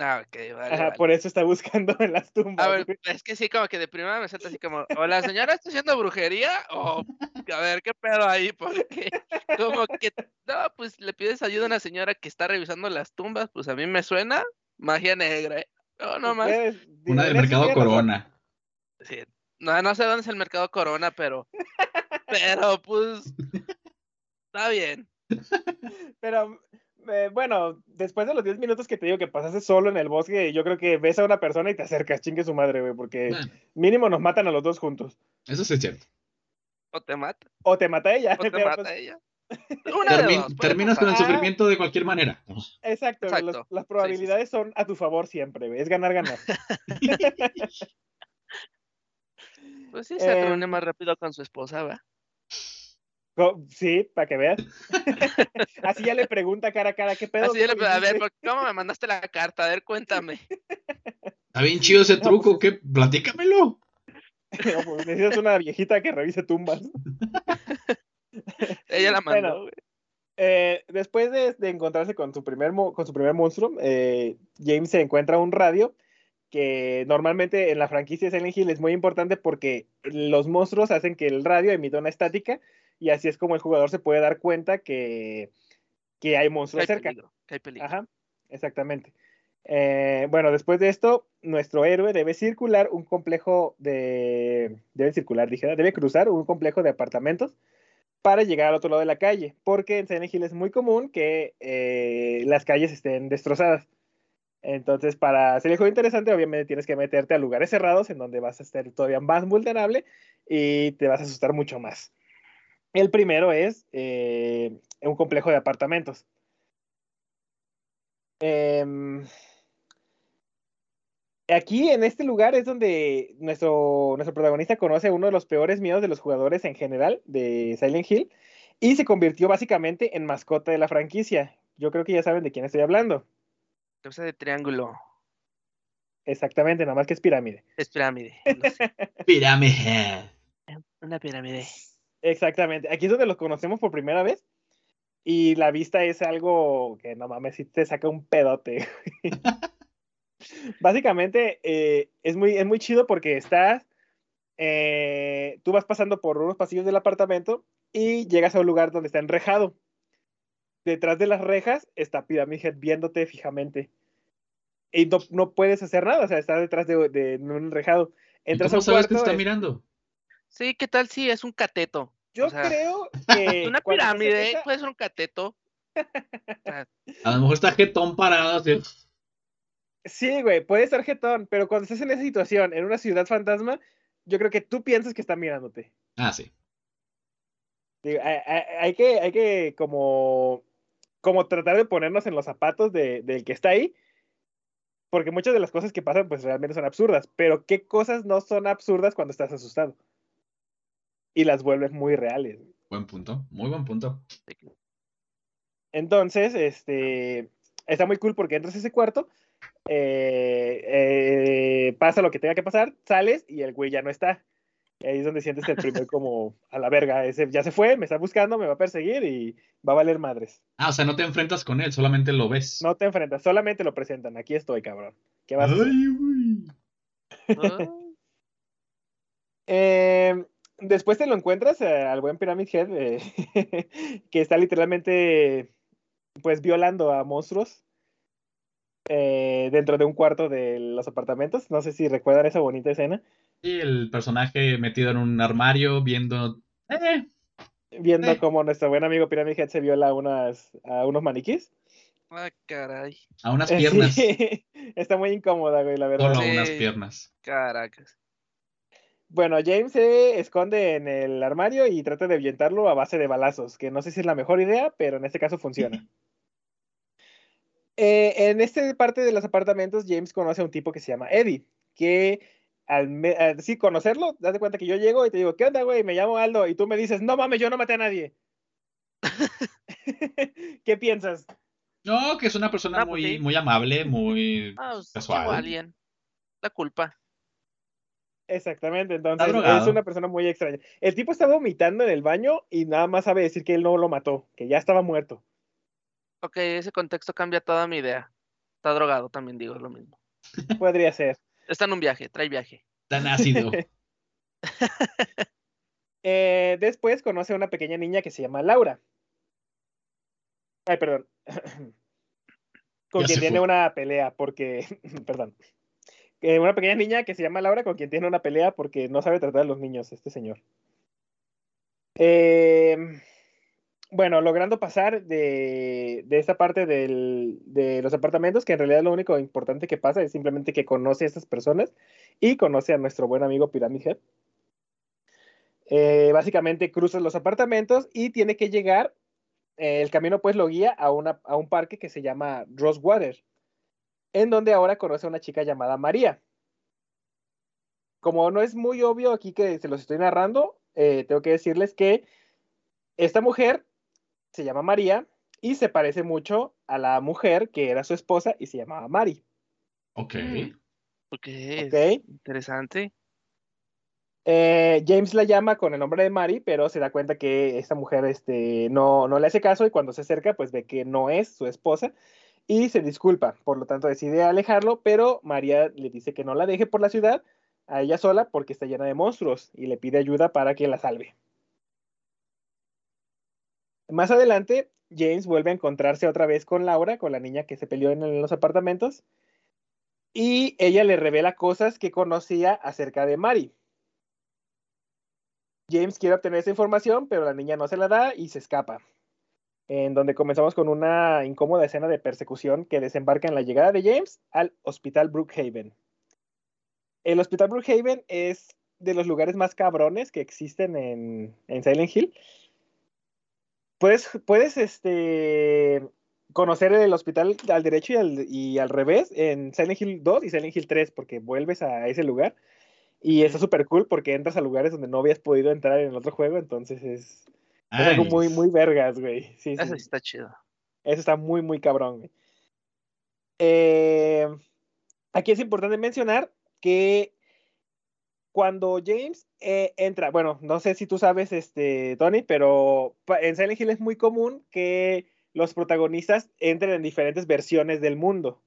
Ah, ok, vale, Ajá, por eso está buscando en las tumbas. A ver, es que sí, como que de primera me siento así como, o la señora está haciendo brujería, o a ver, ¿qué pedo ahí? Porque <laughs> como que, no, pues le pides ayuda a una señora que está revisando las tumbas, pues a mí me suena magia negra, ¿eh? No, no más. Una del mercado Corona. Sí, no, no sé dónde es el mercado Corona, pero, <laughs> pero pues, está bien. Pero eh, bueno, después de los 10 minutos que te digo que pasaste solo en el bosque, yo creo que ves a una persona y te acercas, chingue su madre, güey, porque mínimo nos matan a los dos juntos. Eso sí es cierto. O te mata. O te mata ella. O te <laughs> mata pues ella. <laughs> terminas con el sufrimiento de cualquier manera. Exacto, las probabilidades son a tu favor siempre, güey. es ganar, ganar. <laughs> pues sí, se reúne em, más rápido con su esposa, ¿va? Sí, para que veas. <laughs> Así ya le pregunta cara a cara, ¿qué pedo? Así ya le a ver, ¿cómo me mandaste la carta? A ver, cuéntame. Está bien chido ese truco, pues ¿qué? Platícamelo. <laughs> No, pues necesitas una viejita que revise tumbas. <laughs> Ella la mandó, eh, después de, encontrarse con su primer, con su primer monstruo, eh, James se encuentra un radio que normalmente en la franquicia de Silent Hill es muy importante porque los monstruos hacen que el radio emita una estática y así es como el jugador se puede dar cuenta que, hay monstruos cerca. hay peligro. Ajá, exactamente. Eh, bueno, después de esto, nuestro héroe debe circular un complejo de. Debe circular, dije, debe cruzar un complejo de apartamentos para llegar al otro lado de la calle, porque en Silent Hill es muy común que eh, las calles estén destrozadas. Entonces, para hacer el juego interesante, obviamente tienes que meterte a lugares cerrados en donde vas a estar todavía más vulnerable y te vas a asustar mucho más. El primero es eh, un complejo de apartamentos. Em, aquí en este lugar es donde nuestro, nuestro protagonista conoce uno de los peores miedos de los jugadores en general de Silent Hill y se convirtió básicamente en mascota de la franquicia. Yo creo que ya saben de quién estoy hablando. Cabeza de triángulo. Exactamente, nada más que es pirámide. Es pirámide. <laughs> Pirámide. Una pirámide. Exactamente. Aquí es donde los conocemos por primera vez. Y la vista es algo que no mames, si te saca un pedote. <laughs> Básicamente eh, es, muy, es muy chido porque estás, eh, tú vas pasando por unos pasillos del apartamento y llegas a un lugar donde está enrejado. Detrás de las rejas está Pyramid Head viéndote fijamente. Y no, no puedes hacer nada, o sea, está detrás de, de un enrejado. Entras ¿Cómo sabes que está mirando? Sí, ¿qué tal si es un cateto? Yo creo <laughs> que. Una pirámide, puede ser un cateto. A lo mejor está jetón parado. Así. Sí, güey, puede estar jetón, pero cuando estás en esa situación, en una ciudad fantasma, yo creo que tú piensas que está mirándote. Ah, sí. hay, que, hay que como, como tratar de ponernos en los zapatos de, del que está ahí, porque muchas de las cosas que pasan, pues realmente son absurdas, pero ¿qué cosas no son absurdas cuando estás asustado? Y las vuelves muy reales. Buen punto, muy buen punto. Entonces, este, está muy cool porque entras a ese cuarto, eh, eh, pasa lo que tenga que pasar, sales y el güey ya no está. ahí es donde sientes el primer <laughs> como a la verga, ese ya se fue, me está buscando, me va a perseguir y va a valer madres. Ah, o sea, no te enfrentas con él, solamente lo ves. No te enfrentas, solamente lo presentan. Aquí estoy, cabrón. ¿Qué vas a hacer? <laughs> eh, después te lo encuentras eh, al buen Pyramid Head, eh, <laughs> que está literalmente, pues, violando a monstruos eh, dentro de un cuarto de los apartamentos. No sé si recuerdan esa bonita escena. Sí, el personaje metido en un armario viendo... viendo cómo nuestro buen amigo Pyramid Head se viola a, unas, a unos maniquís. Ah, caray. A unas piernas. <laughs> Está muy incómoda, güey, la verdad. Solo a unas piernas. Caracas. Bueno, James se esconde en el armario y trata de ahuyentarlo a base de balazos, que no sé si es la mejor idea, pero en este caso funciona. <laughs> Eh, en esta parte de los apartamentos, James conoce a un tipo que se llama Eddie, que al, sí conocerlo, date cuenta que yo llego y te digo, ¿qué onda, güey? Me llamo Aldo, y tú me dices, no mames, yo no maté a nadie. <laughs> ¿Qué piensas? No, que es una persona ah, pues muy, muy amable, muy ah, pues, casual. La culpa. Exactamente, entonces es una persona muy extraña. El tipo está vomitando en el baño y nada más sabe decir que él no lo mató, que ya estaba muerto. Ok, ese contexto cambia toda mi idea. Está drogado, también digo lo mismo. Podría ser. Está en un viaje, trae viaje. Tan ácido. <laughs> Eh, después conoce a una pequeña niña que se llama Laura. Ay, perdón. <clears throat> Con quien tiene una pelea, porque. <laughs> perdón una pequeña niña que se llama Laura con quien tiene una pelea porque no sabe tratar a los niños, este señor. Em, bueno, logrando pasar de, de esta parte de los apartamentos, que en realidad lo único importante que pasa es simplemente que conoce a estas personas y conoce a nuestro buen amigo Pyramid Head. Eh, básicamente cruza los apartamentos y tiene que llegar, eh, el camino pues lo guía a, una, a un parque que se llama Rosewater en donde ahora conoce a una chica llamada María. Como no es muy obvio aquí que se los estoy narrando, eh, tengo que decirles que esta mujer se llama María y se parece mucho a la mujer que era su esposa y se llamaba Mari. Ok. Mm. Ok, okay. interesante. Eh, James la llama con el nombre de Mari, pero se da cuenta que esta mujer este, no, no le hace caso y cuando se acerca, pues ve que no es su esposa y se disculpa, por lo tanto decide alejarlo, pero María le dice que no la deje por la ciudad a ella sola porque está llena de monstruos y le pide ayuda para que la salve. Más adelante, James vuelve a encontrarse otra vez con Laura, con la niña que se peleó en los apartamentos, y ella le revela cosas que conocía acerca de Mari. James quiere obtener esa información, pero la niña no se la da y se escapa en donde comenzamos con una incómoda escena de persecución que desembarca en la llegada de James al Hospital Brookhaven. El Hospital Brookhaven es de los lugares más cabrones que existen en, Silent Hill. puedes, puedes este, conocer el hospital al derecho y al, y al revés en Silent Hill 2 y Silent Hill 3, porque vuelves a ese lugar. Y está súper cool porque entras a lugares donde no habías podido entrar en el otro juego, entonces es, es algo muy, muy vergas, güey. Sí. Eso sí está chido. Eso está muy, muy cabrón. güey. Eh, aquí es importante mencionar que cuando James eh, entra, bueno, no sé si tú sabes, este, Tony, pero en Silent Hill es muy común que los protagonistas entren en diferentes versiones del mundo.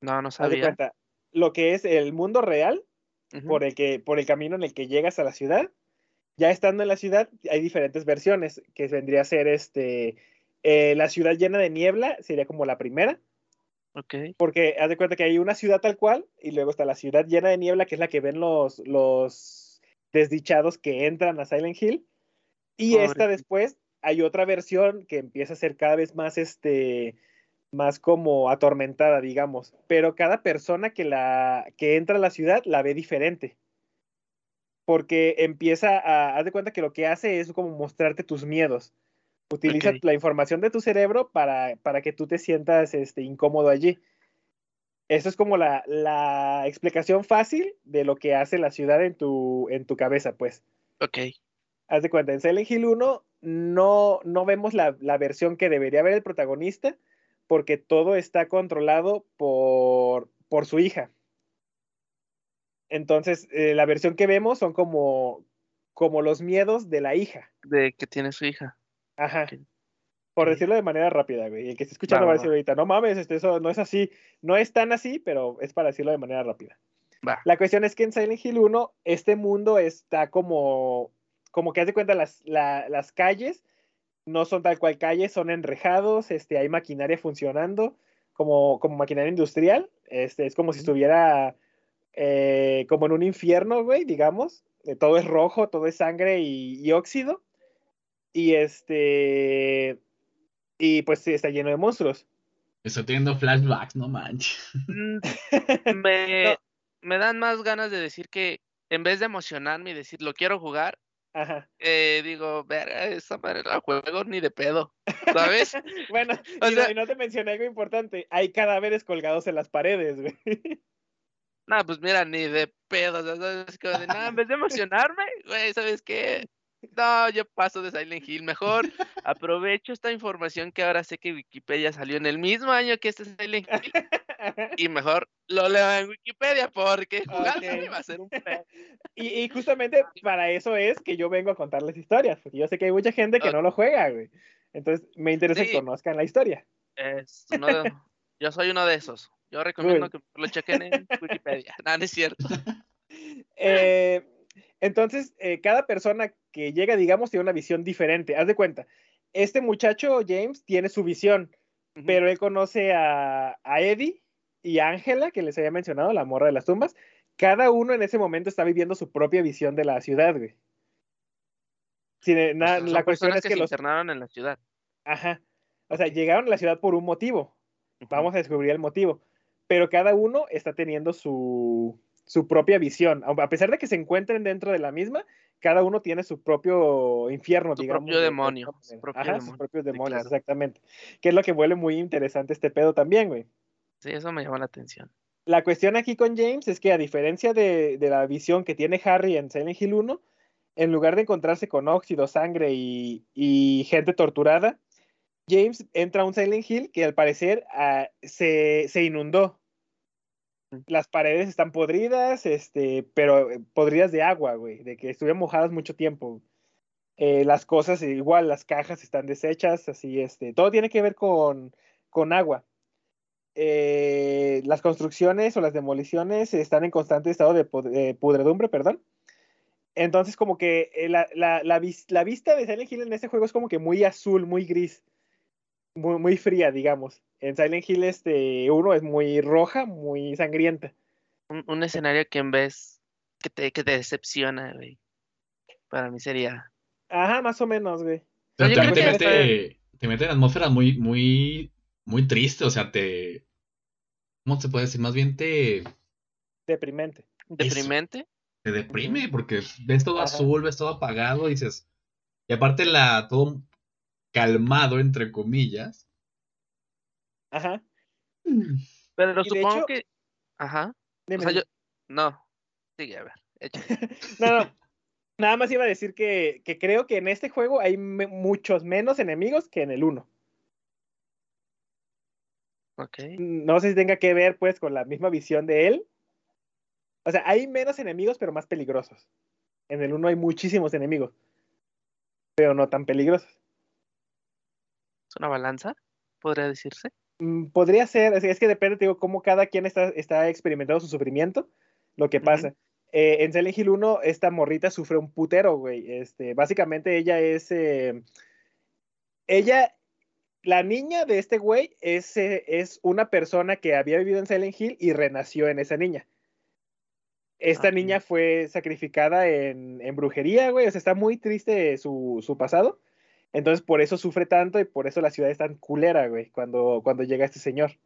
No, no Haz de sabía. cuenta, lo que es el mundo real, por el que, por el camino en el que llegas a la ciudad. Ya estando en la ciudad, hay diferentes versiones, que vendría a ser este eh, la ciudad llena de niebla, sería como la primera, Ok. porque haz de cuenta que hay una ciudad tal cual, y luego está la ciudad llena de niebla, que es la que ven los, los desdichados que entran a Silent Hill. Y esta después hay otra versión que empieza a ser cada vez más este más como atormentada, digamos, pero cada persona que la que entra a la ciudad la ve diferente. Porque empieza a haz de cuenta que lo que hace es como mostrarte tus miedos. Utiliza la información de tu cerebro para, para que tú te sientas este, incómodo allí. Eso es como la, la explicación fácil de lo que hace la ciudad en tu, en tu cabeza, pues. Ok. Haz de cuenta, en Silent Hill 1 no, no vemos la, la versión que debería ver el protagonista porque todo está controlado por, por su hija. Entonces, eh, la versión que vemos son como, como los miedos de la hija. De que tiene su hija. Ajá. Por decirlo de manera rápida, güey. El que esté escuchando Va, va a decir ahorita, no mames, este, eso no es así. No es tan así, pero es para decirlo de manera rápida. Va. La cuestión es que en Silent Hill 1, este mundo está como, como que haz de cuenta las, la- las calles, no son tal cual calles, son enrejados, este, hay maquinaria funcionando, como, como maquinaria industrial, este, es como si estuviera eh, como en un infierno, güey, digamos, Eh, todo es rojo, todo es sangre y, y óxido, y este, y pues sí, está lleno de monstruos. Estoy teniendo flashbacks, no manches. Mm, <laughs> Me, me dan más ganas de decir que en vez de emocionarme y decir lo quiero jugar, Ajá. eh, digo, verga, esa madre la juego ni de pedo. ¿Sabes? <laughs> Bueno, O y, no, sea- y no te mencioné algo importante. Hay cadáveres colgados en las paredes, güey. <laughs> No, pues mira, ni de pedo. ¿sabes? Como de, "No, en vez de emocionarme, güey, ¿sabes qué? No, yo paso de Silent Hill. Mejor aprovecho esta información que ahora sé que Wikipedia salió en el mismo año que este Silent Hill y mejor lo leo en Wikipedia porque me va a ser un pedo. y, y justamente para eso es que yo vengo a contarles historias, porque yo sé que hay mucha gente que no lo juega, güey. Entonces, me interesa que Sí. conozcan la historia. Es uno de- yo soy uno de esos. Yo recomiendo que lo chequen en <laughs> Wikipedia. <laughs> No, no es cierto. <laughs> Eh, entonces, eh, cada persona que llega, digamos, tiene una visión diferente. Haz de cuenta, este muchacho, James, tiene su visión, pero él conoce a, a Eddie y a Ángela, que les había mencionado, la morra de las tumbas. Cada uno en ese momento está viviendo su propia visión de la ciudad, güey. Sí, eh, na- Pues la cuestión es que, que los... internaron en la ciudad. Ajá. O sea, llegaron a la ciudad por un motivo. Vamos a descubrir el motivo. Pero cada uno está teniendo su, su propia visión. A pesar de que se encuentren dentro de la misma, cada uno tiene su propio infierno, Su digamos. propio de- de demonio, su propio Ajá, sus demonio. propios Sí, demonios, claro. exactamente. Que es lo que vuelve muy interesante este pedo también, güey. Sí, eso me llama la atención. La cuestión aquí con James es que a diferencia de, de la visión que tiene Harry en Silent Hill 1, en lugar de encontrarse con óxido, sangre y, y gente torturada, James entra a un Silent Hill que al parecer ah, se, se inundó. Las paredes están podridas, este, pero eh, podridas de agua, güey, de que estuvieron mojadas mucho tiempo. Eh, las cosas, igual, las cajas están deshechas, así, este, todo tiene que ver con, con agua. Eh, las construcciones o las demoliciones están en constante estado de eh, pudredumbre, perdón. Entonces, como que eh, la, la- la la vista de Silent Hill en este juego es como que muy azul, muy gris, muy, muy fría, digamos. En Silent Hill este uno es muy roja, muy sangrienta. Un, un escenario que en vez que te, que te decepciona, güey. Para mí sería. Ajá, más o menos, güey. Pero también te mete, te mete en atmósferas muy, muy, muy triste, o sea, te... ¿Cómo se puede decir? Más bien te, Deprimente. Deprimente. te deprime, porque ves todo Ajá. azul, ves todo apagado, y dices... Y aparte la, todo, calmado, entre comillas. Ajá. Pero Y supongo hecho- que. Ajá. Dime, O sea, yo. No. Sigue, a ver. <laughs> No, no. Nada más iba a decir que, que creo que en este juego hay me- muchos menos enemigos que en el 1. Ok. No sé si tenga que ver pues con la misma visión de él. O sea, hay menos enemigos pero más peligrosos. En el 1 hay muchísimos enemigos, pero no tan peligrosos. ¿Es una balanza? ¿Podría decirse? Mm, Podría ser, es, que depende, digo, cómo cada quien está, está experimentando su sufrimiento, lo que pasa. Eh, en Silent Hill 1, esta morrita sufre un putero, güey. Este, básicamente ella es. eh, ella, la niña de este güey, es, eh, es una persona que había vivido en Silent Hill y renació en esa niña. Esta Ok. niña fue sacrificada en, en brujería, güey. O sea, está muy triste su, su pasado. Entonces, por eso sufre tanto y por eso la ciudad es tan culera, güey, cuando, cuando llega este señor.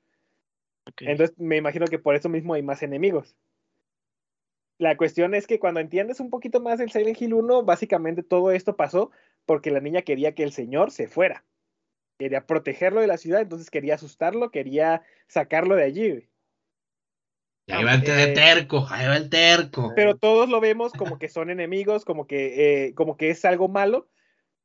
Ok. Entonces me imagino que por eso mismo hay más enemigos. La cuestión es que cuando entiendes un poquito más el Silent Hill 1, básicamente todo esto pasó porque la niña quería que el señor se fuera. Quería protegerlo de la ciudad, entonces quería asustarlo, quería sacarlo de allí. güey. Ahí va el Eh, terco, ahí va el terco. Pero todos lo vemos como que son enemigos, como que, eh, como que es algo malo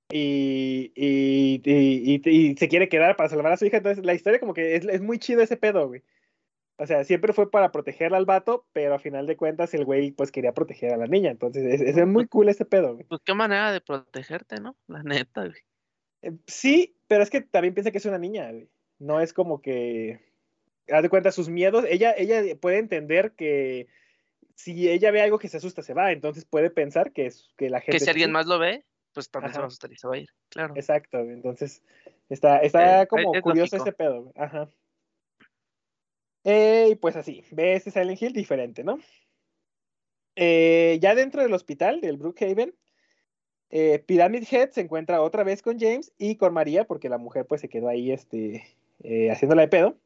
y, y, y- y- se quiere quedar para salvar a su hija. Entonces la historia como que es, es muy chido ese pedo, güey. O sea, siempre fue para protegerla al vato, pero a final de cuentas el güey pues quería proteger a la niña. Entonces es, es muy cool ese pedo, güey. Pues qué manera de protegerte, ¿no? La neta, güey. Eh, Sí, pero es que también piensa que es una niña, güey. No es como que... Haz de cuenta sus miedos. Ella, ella puede entender que si ella ve algo que se asusta, se va. Entonces puede pensar que, es, que la gente... Que si alguien más lo ve, pues también se va Ajá. a asustar y se va a ir. Claro. Exacto, entonces está, está Eh, como es curioso lógico. ese pedo. Ajá. Eh, y pues así, ve este Silent Hill diferente, ¿no? Eh, ya dentro del hospital del Brookhaven, eh, Pyramid Head se encuentra otra vez con James y con María, porque la mujer pues se quedó ahí este, eh, haciéndola de pedo.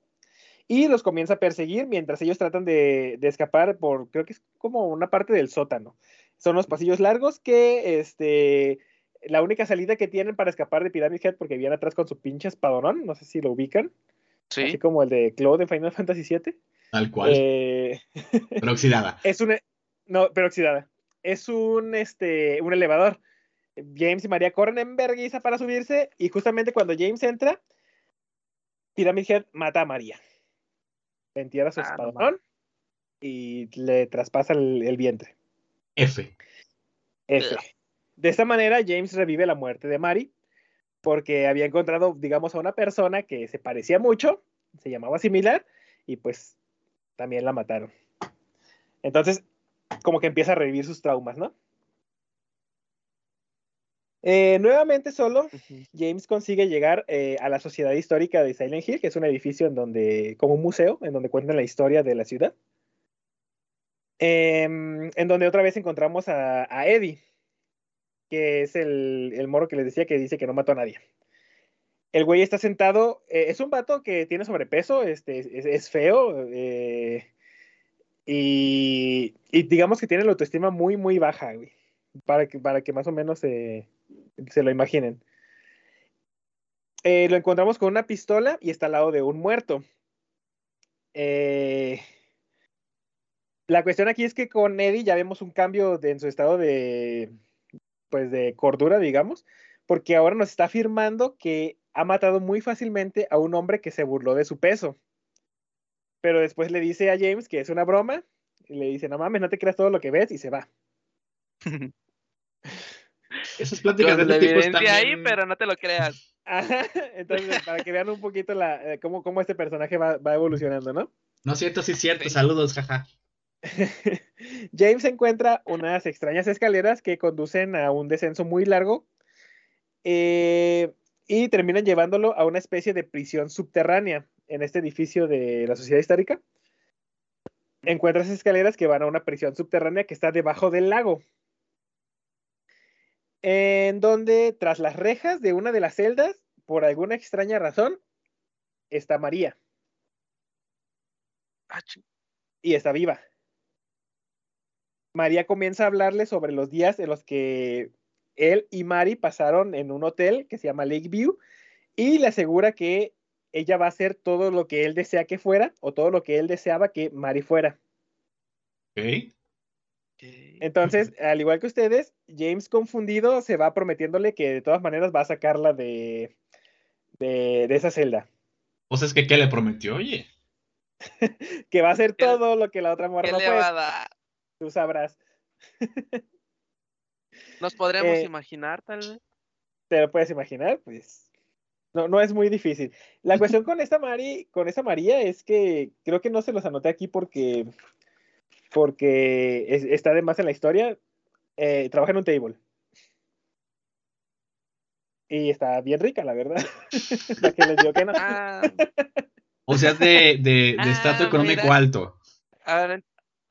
Y los comienza a perseguir mientras ellos tratan de, de escapar por, creo que es como una parte del sótano. Son unos pasillos largos que, este, la única salida que tienen para escapar de Pyramid Head, porque viene atrás con su pinche espadonón, no sé si lo ubican, así Sí. como el de Claude en Final Fantasy VII. Tal cual. Eh, <laughs> Pero oxidada. es un, no, pero oxidada. Es un, este, un elevador. James y María corren en vergüenza para subirse y justamente cuando James entra, Pyramid Head mata a María. Le entierra su Ah, no y le traspasa el, el vientre. F. F. De esta manera, James revive la muerte de Mary porque había encontrado, digamos, a una persona que se parecía mucho, se llamaba similar y pues también la mataron. Entonces, como que empieza a revivir sus traumas, ¿no? Eh, nuevamente solo. James consigue llegar eh, a la Sociedad Histórica de Silent Hill, que es un edificio en donde, como un museo, en donde cuentan la historia de la ciudad. Em, en donde otra vez encontramos a, a Eddie, que es el, el moro que les decía que dice que no mató a nadie. El güey está sentado, eh, es un vato que tiene sobrepeso, este, es, feo, eh, y, digamos que tiene la autoestima muy, muy baja, güey, para que, para que más o menos se, lo imaginen. Eh, lo encontramos con una pistola y está al lado de un muerto. La cuestión aquí es que con Eddie ya vemos un cambio en su estado de, pues de cordura, digamos, porque ahora nos está afirmando que ha matado muy fácilmente a un hombre que se burló de su peso. Pero después le dice a James que es una broma y le dice, no mames, no te creas todo lo que ves y se va. <laughs> Esas pláticas Con de este tipo están evidencia ahí, pero no te lo creas. Ajá, <laughs> Entonces, para que vean un poquito la, eh, cómo, cómo este personaje va, va evolucionando, ¿no? No es cierto, sí es cierto. Sí. Saludos, jaja. <laughs> James encuentra unas extrañas escaleras que conducen a un descenso muy largo eh, y terminan llevándolo a una especie de prisión subterránea en este edificio de la Sociedad Histórica. Encuentra esas escaleras que van a una prisión subterránea que está debajo del lago. En donde, tras las rejas de una de las celdas, por alguna extraña razón, está María Ah, y está viva. María comienza a hablarle sobre los días en los que él y Mari pasaron en un hotel que se llama Lakeview y le asegura que ella va a hacer todo lo que él desea que fuera o todo lo que él deseaba que Mari fuera. Ok. Entonces, al igual que ustedes, James confundido se va prometiéndole que de todas maneras va a sacarla de, de, de esa celda. O sea, es que ¿qué le prometió? Oye. <laughs> que va a hacer ¿Qué- todo lo que la otra morra ¿Qué no le va puede. Tú sabrás. <laughs> ¿Nos podremos Eh, imaginar, tal vez? ¿Te lo puedes imaginar? Pues no, no es muy difícil. La cuestión con esta Mari, con esta María es que creo que no se los anoté aquí porque, porque es- está de más en la historia. Eh, trabaja en un table. Y está bien rica, la verdad. <laughs> la que les digo que no. Ah, O sea, es de, de, de Ah, estatus económico mira. alto. ahora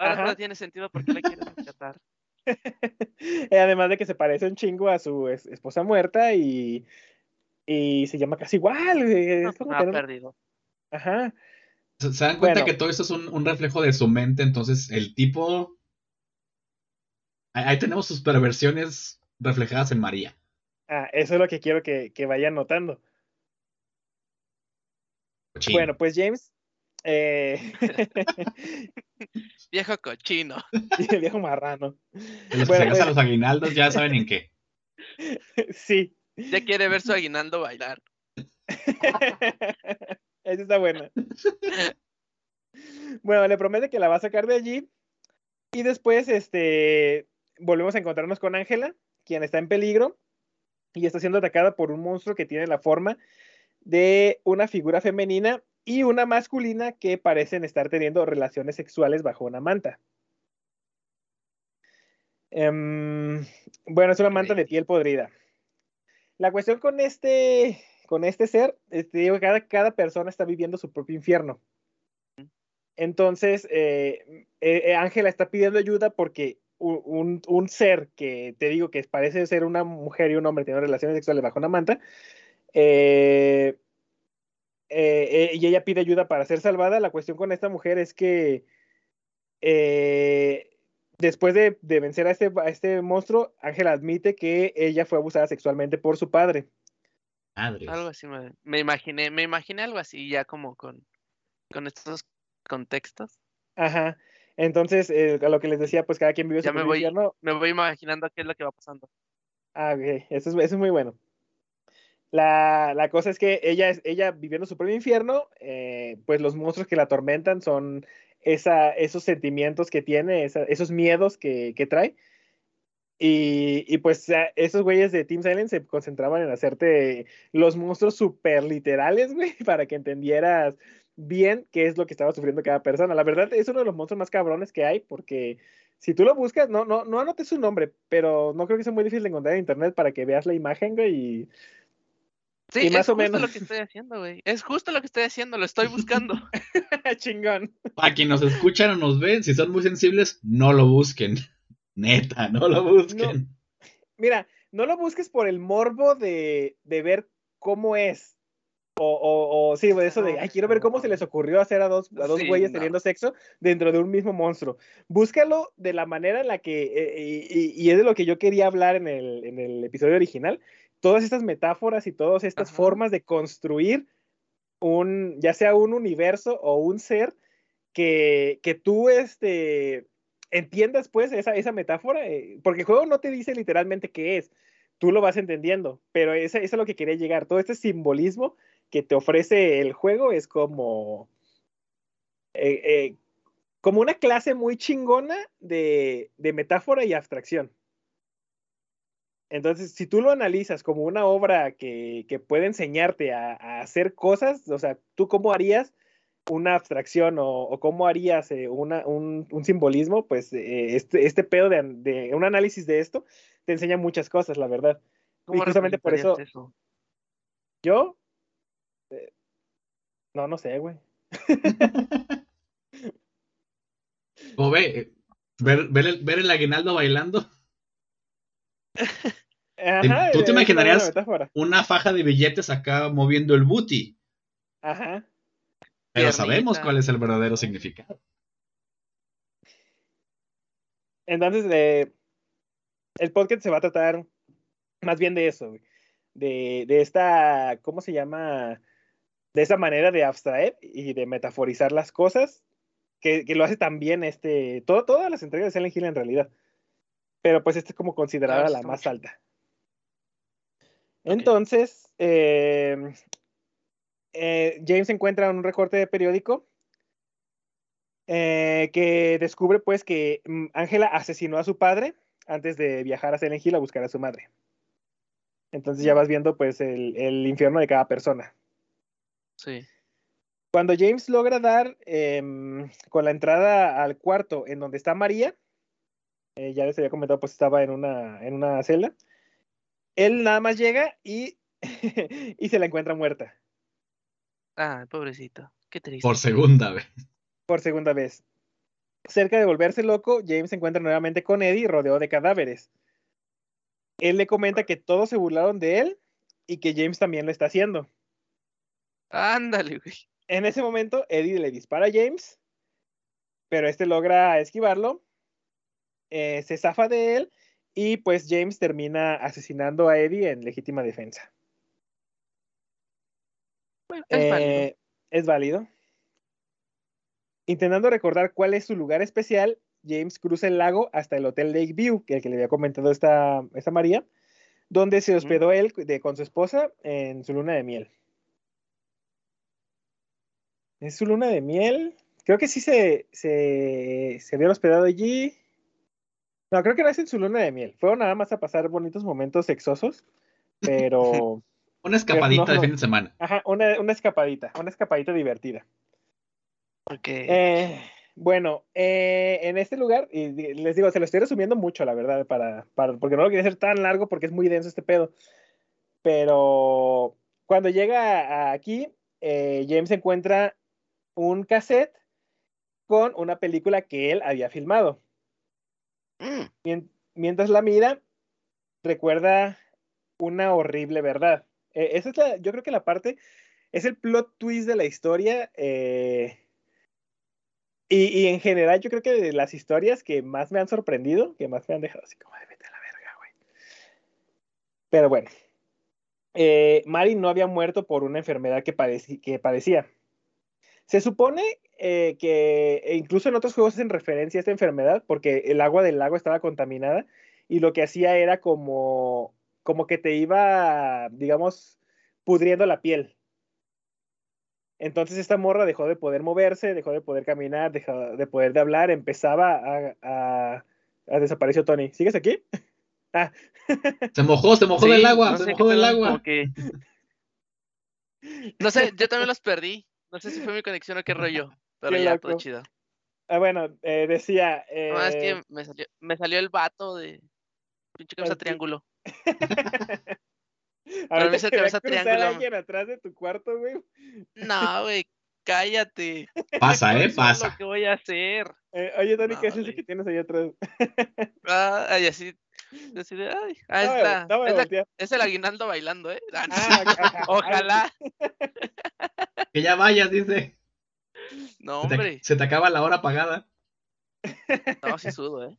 ahora Ajá. todo tiene sentido porque la quieres rescatar. <laughs> Además de que se parece un chingo a su es- esposa muerta y, y se llama casi igual. es como me ha tener- perdido. Ajá. Se, dan cuenta Bueno. que todo esto es un, un reflejo de su mente, entonces el tipo... Ahí, tenemos sus perversiones reflejadas en María. Ah, eso es lo que quiero que, que vayan notando. Bueno, pues James, eh, <laughs> <laughs> Viejo cochino. <laughs> viejo marrano. Los que bueno, se pues- gastan los aguinaldos ya saben en qué. <laughs> Sí, Ya quiere ver su aguinaldo bailar. <laughs> esa está buena. Bueno, le promete que la va a sacar de allí y después, este, volvemos a encontrarnos con Ángela, quien está en peligro y está siendo atacada por un monstruo que tiene la forma de una figura femenina y una masculina que parecen estar teniendo relaciones sexuales bajo una manta. Em, bueno, es una manta de piel podrida. La cuestión con este, con este ser, este, digo, cada, cada persona está viviendo su propio infierno. Entonces, eh, eh, eh, Ángela está pidiendo ayuda porque un, un ser que te digo que parece ser una mujer y un hombre teniendo relaciones sexuales bajo una manta, eh, eh, eh, y ella pide ayuda para ser salvada. La cuestión con esta mujer es que eh, después de, de vencer a este, a este monstruo, Ángela admite que ella fue abusada sexualmente por su padre. Algo así me, me imaginé, me imaginé algo así ya como con, con estos contextos. Ajá. Entonces, eh, a lo que les decía, pues cada quien vive su Ya me propio voy, infierno. me voy imaginando qué es lo que va pasando. Ah, ok. Eso es, eso es muy bueno. La, la cosa es que ella, es, ella viviendo su propio infierno, eh, pues los monstruos que la atormentan son esa, esos sentimientos que tiene, esos miedos que, que trae. Y, y pues a- esos güeyes de Team Silent se concentraban en hacerte los monstruos súper literales, güey, <laughs> para que entendieras bien qué es lo que estaba sufriendo cada persona. La verdad es uno de los monstruos más cabrones que hay porque si tú lo buscas, no, no, no anotes su nombre, pero no creo que sea muy difícil de encontrar en internet para que veas la imagen, güey, Sí, Y más es o justo menos. lo que estoy haciendo, güey. Es justo lo que estoy haciendo, lo estoy buscando. <laughs> chingón. Para quienes nos escuchan o nos ven, si son muy sensibles, no lo busquen. <laughs> Neta, no lo busquen. Mira, no lo busques por el morbo de, de ver cómo es. O, o, o sí, de eso de, ay, quiero ver cómo se les ocurrió hacer a dos, a dos Sí, güeyes no. teniendo sexo dentro de un mismo monstruo. Búscalo de la manera en la que, eh, y, y- y es de lo que yo quería hablar en el, en el episodio original, todas estas metáforas y todas estas Ajá. formas de construir un, ya sea un universo o un ser que, que tú, este, entiendas pues esa, esa metáfora, eh, porque el juego no te dice literalmente qué es, tú lo vas entendiendo, pero eso, es a lo que quería llegar, todo este simbolismo que te ofrece el juego es como, eh, eh, como una clase muy chingona de, de metáfora y abstracción. Entonces, si tú lo analizas como una obra que, que puede enseñarte a, a hacer cosas, o sea, tú cómo harías una abstracción o, o cómo harías eh, una- un, un simbolismo, pues eh, este, este pedo de, de un análisis de esto te enseña muchas cosas, la verdad. ¿Cómo justamente por eso- Yo, eh, no, no sé, güey. <laughs> O ve, ver, ver el, ver el aguinaldo bailando, Ajá, ¿Tú te una imaginarías? una faja de billetes acá moviendo el booty. Ajá. Pero Piernita. sabemos cuál es el verdadero significado. Entonces, eh, el podcast se va a tratar Más bien de eso, güey. De, de esta, ¿cómo se llama? De esa manera de abstraer y de metaforizar las cosas, que, que lo hace también este, todo, todas las entregas de Silent Hill en realidad. Pero pues esta es como considerada Ah, la más mucho. alta. Entonces, eh, eh, James encuentra un recorte de periódico eh, que descubre pues que mm, Angela asesinó a su padre antes de viajar a Silent Hill a buscar a su madre. Entonces ya vas viendo pues el, el infierno de cada persona. Sí. Cuando James logra dar em, con la entrada al cuarto en donde está María, eh, ya les había comentado, pues estaba en una, en una celda, él nada más llega y, <laughs> y se la encuentra muerta Ah, pobrecito. Qué triste. Por segunda vez. por segunda vez. Cerca de volverse loco, James se encuentra nuevamente con Eddie rodeado de cadáveres. Él le comenta que todos se burlaron de él y que James también lo está haciendo. Ándale, güey. En ese momento, Eddie le dispara a James, pero este logra esquivarlo, eh, se zafa de él y pues James termina asesinando a Eddie en legítima defensa. Bueno, es válido. Eh, es válido. Intentando recordar cuál es su lugar especial, James cruza el lago hasta el Hotel Lakeview, que el que le había comentado esta, esta María, donde se hospedó él de- con su esposa en su luna de miel. ¿Es su luna de miel? Creo que sí se, se, se habían hospedado allí. No, creo que no es en su luna de miel. Fueron nada más a pasar bonitos momentos sexosos, pero... <laughs> Una escapadita no, de fin de semana. Ajá, una, una escapadita, una escapadita divertida. Porque Eh, bueno, eh, en este lugar, y les digo, se lo estoy resumiendo mucho, la verdad, para, para, porque no lo quería hacer tan largo porque es muy denso este pedo. Pero cuando llega a- aquí, eh, James encuentra un cassette con una película que él había filmado. Mien- mientras la mira, recuerda una horrible verdad. Eh, esa es la, yo creo que la parte, es el plot twist de la historia. eh, y, en general, yo creo que de las historias que más me han sorprendido, que más me han dejado así como de vete a la verga, güey. Pero bueno, eh, Mari no había muerto por una enfermedad que, que padecía. Se supone eh, que e incluso en otros juegos hacen referencia a esta enfermedad porque el agua del lago estaba contaminada y lo que hacía era como, como que te iba, digamos, pudriendo la piel. Entonces esta morra dejó de poder moverse, dejó de poder caminar, dejó de poder de hablar, empezaba a, a, a desapareció Tony. ¿Sigues aquí? <laughs> Ah, <laughs> Se mojó, se mojó sí, del agua, no se sé mojó del agua. <laughs> No sé, yo también los perdí. No sé si fue mi conexión o qué rollo. Pero Qué ya, loco. todo chido. ah, bueno, eh, decía. eh, No, es que me salió, me salió el vato de pinche cabeza Es triángulo. <laughs> a cabeza cruzar triángulo. alguien atrás de tu cuarto, güey. No, güey, cállate. Pasa, eh, es pasa. lo que voy a hacer. Eh, oye, Tony, ¿qué es eso que tienes ahí atrás? Ah, Ay, así. así de, ay, ahí No está. no es, la- es el aguinaldo bailando, ¿eh? Ah. <laughs> Ojalá. <laughs> Que ya vayas, dice. No, Se te, hombre. se te acaba la hora pagada. <laughs> No, sí sudo, ¿eh?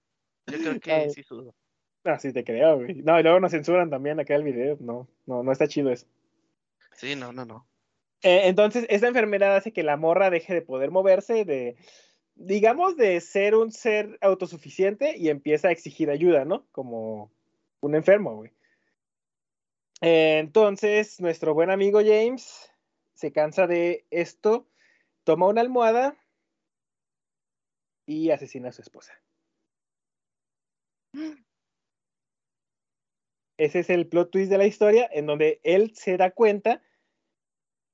Yo creo Ay. que sí sudo. No, sí te creo, güey. No, y luego nos censuran también acá el video. No, no, no está chido eso. Sí, no, no, no. Eh, entonces, esta enfermedad hace que la morra deje de poder moverse, de, digamos, de ser un ser autosuficiente y empieza a exigir ayuda, ¿no? Como un enfermo, güey. Eh, entonces, nuestro buen amigo James se cansa de esto, toma una almohada y asesina a su esposa. Ese es el plot twist de la historia, en donde él se da cuenta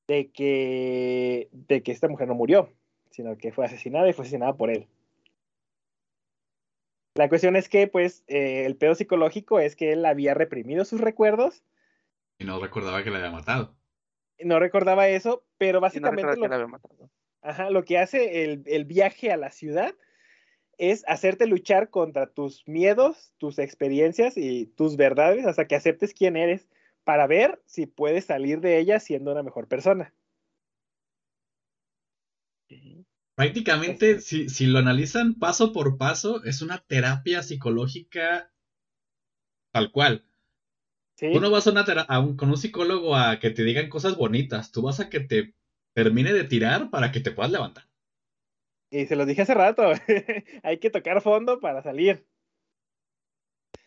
de que, de que esta mujer no murió, sino que fue asesinada y fue asesinada por él. La cuestión es que, pues, eh, el pedo psicológico es que él había reprimido sus recuerdos, Y no recordaba que la había matado. no recordaba eso, pero Y no básicamente lo, que la había matado. Ajá, lo que hace el, el viaje a la ciudad es hacerte luchar contra tus miedos, tus experiencias y tus verdades hasta que aceptes quién eres para ver si puedes salir de ella siendo una mejor persona. Prácticamente, si, si lo analizan paso por paso, es una terapia psicológica tal cual. Sí, Tú no vas a una tera- a un- con un psicólogo a que te digan cosas bonitas. Tú vas a que te termine de tirar para que te puedas levantar. y se los dije hace rato. <laughs> Hay que tocar fondo para salir.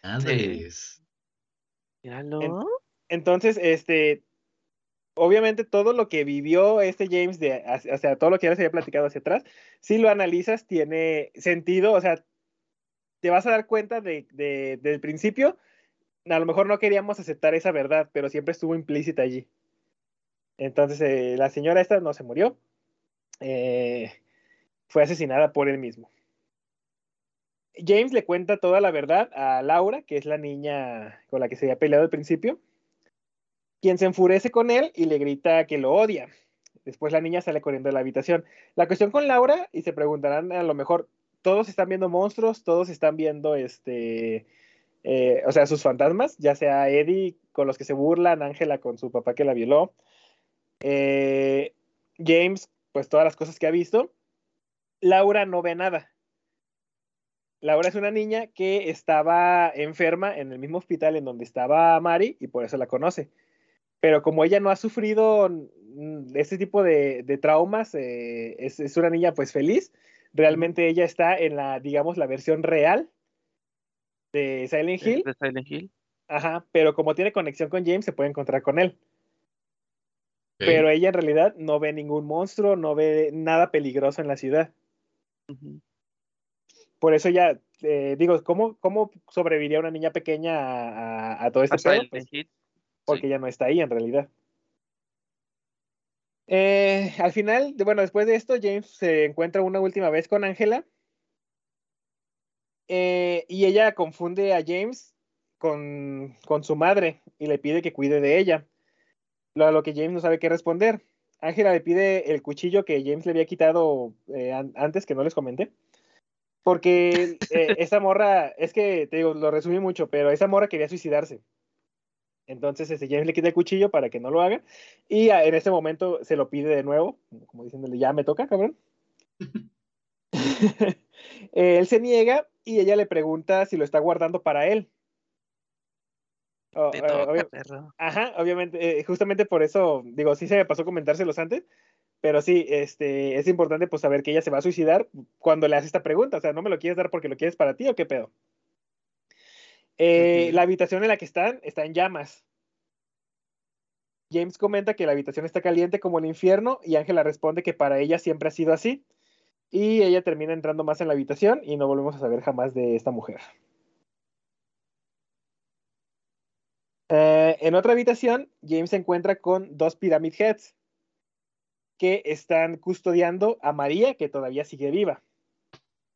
Madres. Míralo. Entonces, este, obviamente todo lo que vivió este James, de, o sea, todo lo que ya les había platicado hacia atrás, si lo analizas, tiene sentido, o sea, te vas a dar cuenta de, de- del principio, a lo mejor no queríamos aceptar esa verdad, pero siempre estuvo implícita allí. Entonces, eh, la señora esta no se murió, eh, fue asesinada por él mismo. James le cuenta toda la verdad a Laura, que es la niña con la que se había peleado al principio, quien se enfurece con él y le grita que lo odia. Después la niña sale corriendo de la habitación. La cuestión con Laura, y se preguntarán a lo mejor, todos están viendo monstruos, todos están viendo este, eh, o sea, sus fantasmas, ya sea Eddie con los que se burlan, Ángela con su papá que la violó, eh, James, pues todas las cosas que ha visto. Laura no ve nada. Laura es una niña que estaba enferma en el mismo hospital en donde estaba Mari y por eso la conoce. Pero como ella no ha sufrido mm, este tipo de, de traumas, eh, es, es una niña pues feliz. Realmente ella está en la, digamos, la versión real de Silent Hill. De Silent Hill. Ajá, pero como tiene conexión con James, se puede encontrar con él. Pero ella en realidad no ve ningún monstruo, no ve nada peligroso en la ciudad. Por eso ya, eh, digo, ¿cómo, ¿cómo sobreviviría una niña pequeña a, a- a todo este pedo? Pues, porque sí. ya no está ahí en realidad. Eh, al final, de- bueno, después de esto, James se encuentra una última vez con Angela. eh, y ella confunde a James con, con su madre y le pide que cuide de ella. Lo, a lo que James no sabe qué responder. Ángela le pide el cuchillo que James le había quitado eh, an- antes, que no les comenté. Porque <laughs> eh, esa morra, es que te digo, lo resumí mucho, pero esa morra quería suicidarse. Entonces este, James le quita el cuchillo para que no lo haga. Y a- en ese momento se lo pide de nuevo, como diciéndole, ya me toca, cabrón. Eh, <laughs> <laughs> él se niega y ella le pregunta si lo está guardando para él. Oh, Te eh, toca, obvia- perro. Ajá, obviamente, eh, justamente por eso, digo, sí se me pasó comentárselos antes, pero sí, este, es importante pues saber que ella se va a suicidar cuando le hace esta pregunta, o sea, ¿no me lo quieres dar porque lo quieres para ti o qué pedo? Eh. La habitación en la que están está en llamas. James comenta que la habitación está caliente como el infierno y Ángela responde que para ella siempre ha sido así. Y ella termina entrando más en la habitación y no volvemos a saber jamás de esta mujer. Eh, en otra habitación, James se encuentra con dos Pyramid Heads que están custodiando a María, que todavía sigue viva.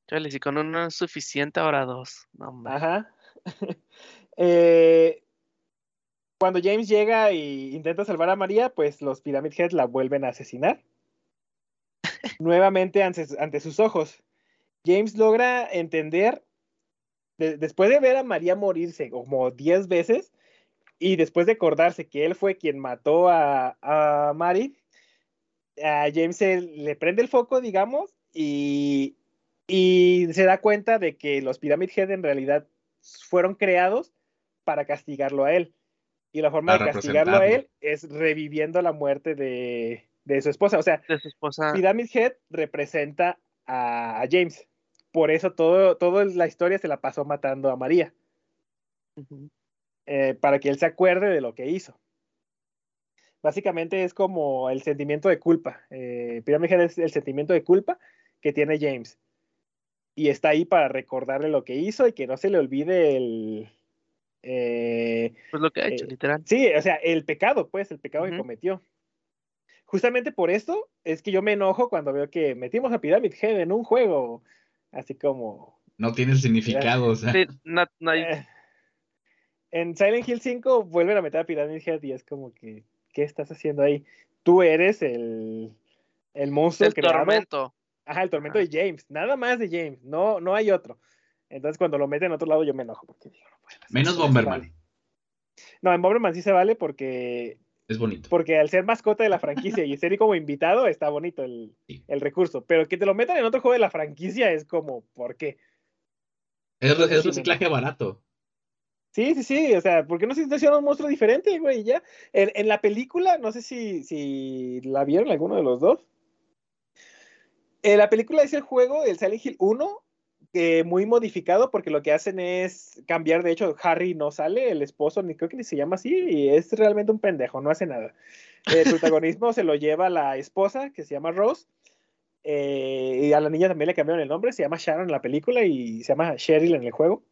Chale, si con uno es suficiente, ahora dos. No. Ajá. <laughs> Eh, cuando James llega e intenta salvar a María, pues los Pyramid Heads la vuelven a asesinar. <laughs> Nuevamente ante, ante sus ojos. James logra entender, de- después de ver a María morirse como 10 veces, y después de acordarse que él fue quien mató a, a Mary, a James se le prende el foco, digamos, y, y se da cuenta de que los Pyramid Head en realidad fueron creados para castigarlo a él. Y la forma de castigarlo a él es reviviendo la muerte de, de su esposa. O sea, De su esposa. Pyramid Head representa a, a James. Por eso todo, toda la historia se la pasó matando a María. Eh, para que él se acuerde de lo que hizo. Básicamente es como el sentimiento de culpa. Eh, Pyramid Head es el sentimiento de culpa que tiene James. Y está ahí para recordarle lo que hizo y que no se le olvide el... eh, Pues lo que ha hecho, eh, literal. Sí, o sea, el pecado, pues, el pecado que cometió. Justamente por esto es que yo me enojo cuando veo que metimos a Pyramid Head en un juego, así como... No tiene significado, o sea. Sí, no, no hay- eh, en Silent Hill 5 vuelven a meter a Pyramid Head y es como que, ¿qué estás haciendo ahí? Tú eres el, el monstruo el creado- tormento. Ajá, el tormento Ajá. de James, nada más de James, no, no hay otro. Entonces cuando lo meten en otro lado yo me enojo. Porque digo, no puede ser, Menos Bomberman. vale. No, en Bomberman sí se vale porque Es bonito. porque al ser mascota de la franquicia y ser como invitado, está bonito el, Sí. el recurso. Pero que te lo metan en otro juego de la franquicia es como, ¿por qué? Es, es reciclaje barato. Sí, sí, sí, o sea, ¿por qué no se hicieron un monstruo diferente, güey? Ya. En, en, la película, no sé si, si la vieron alguno de los dos. En la película es el juego del Silent Hill 1, eh, muy modificado, porque lo que hacen es cambiar, de hecho, Harry no sale, el esposo, ni creo que ni se llama así, y es realmente un pendejo, no hace nada. El <laughs> protagonismo se lo lleva la esposa, que se llama Rose, eh, y a la niña también le cambiaron el nombre, se llama Sharon en la película y se llama Cheryl en el juego.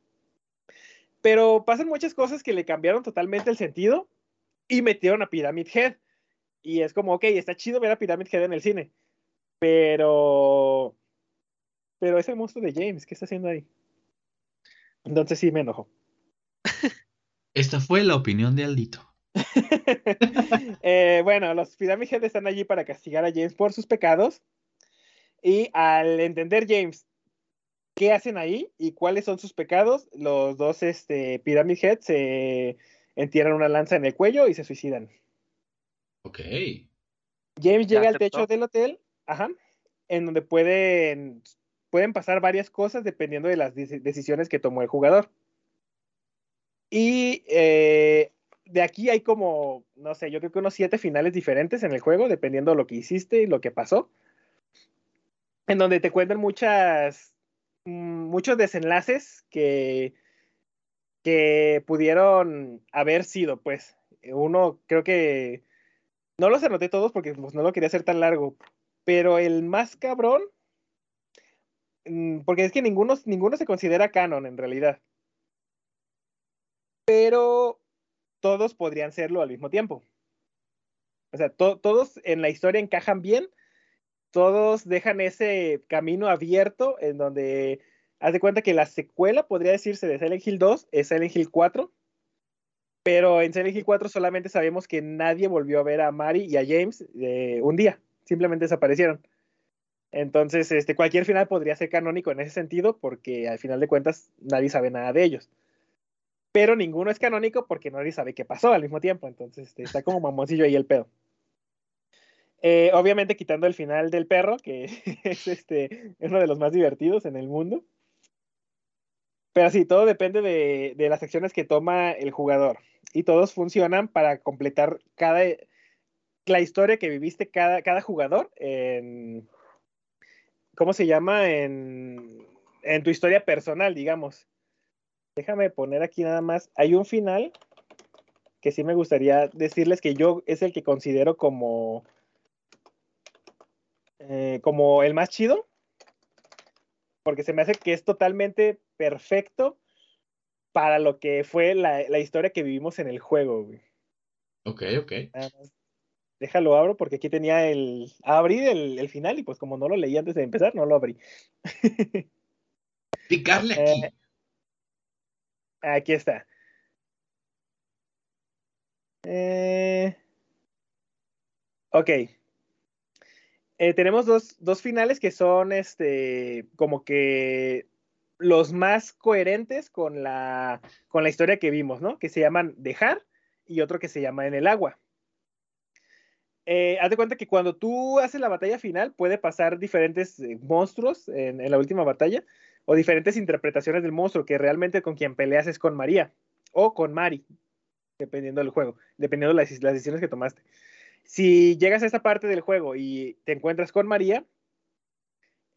Pero pasan muchas cosas que le cambiaron totalmente el sentido y metieron a Pyramid Head. Y es como, ok, está chido ver a Pyramid Head en el cine. Pero. Pero es el monstruo de James, ¿qué está haciendo ahí? Entonces sí me enojo. <laughs> Esta fue la opinión de Aldito. <laughs> eh, bueno, los Pyramid Head están allí para castigar a James por sus pecados. Y al entender James qué hacen ahí y cuáles son sus pecados, los dos este, Pyramid Head se entierran una lanza en el cuello y se suicidan. Ok. James llega al techo del hotel, ajá, en donde pueden, pueden pasar varias cosas dependiendo de las decisiones que tomó el jugador. Y eh, de aquí hay como, no sé, yo creo que unos siete finales diferentes en el juego, dependiendo de lo que hiciste y lo que pasó. En donde te cuentan muchas muchos desenlaces que, que pudieron haber sido, pues. Uno, creo que. No los anoté todos porque pues, no lo quería hacer tan largo. Pero el más cabrón. Mm, porque es que ninguno, ninguno se considera canon en realidad. Pero todos podrían serlo al mismo tiempo. O sea, todos en la historia encajan bien, todos dejan ese camino abierto en donde haz de cuenta que la secuela, podría decirse, de Silent Hill 2 es Silent Hill 4. Pero en Silent Hill 4 solamente sabemos que nadie volvió a ver a Mari y a James eh, un día. Simplemente desaparecieron. Entonces, este, cualquier final podría ser canónico en ese sentido, porque al final de cuentas nadie sabe nada de ellos. Pero ninguno es canónico porque nadie sabe qué pasó al mismo tiempo. Entonces, este, está como mamoncillo ahí el pedo. Eh, obviamente quitando el final del perro, que <laughs> es este, uno de los más divertidos en el mundo. Pero sí, todo depende de, las acciones que toma el jugador. Y todos funcionan para completar cada la historia que viviste cada, cada jugador en. ¿Cómo se llama? En, en tu historia personal, digamos. Déjame poner aquí nada más. Hay un final que sí me gustaría decirles que yo es el que considero como eh, como el más chido, porque se me hace que es totalmente perfecto para lo que fue la, historia que vivimos en el juego. Ok, ok. déjalo abro porque aquí tenía el abrir el, el, final y pues como no lo leí antes de empezar, no lo abrí. <laughs> Picarle aquí. Eh, aquí está. Eh, ok. Eh, tenemos dos, dos, finales que son este como que los más coherentes con la, con la historia que vimos, ¿no? Que se llaman Dejar y otro que se llama En el agua. Eh, haz de cuenta que cuando tú haces la batalla final puede pasar diferentes eh, monstruos en, la última batalla o diferentes interpretaciones del monstruo que realmente con quien peleas es con María o con Mari, dependiendo del juego, dependiendo de las, las decisiones que tomaste. Si llegas a esta parte del juego y te encuentras con María,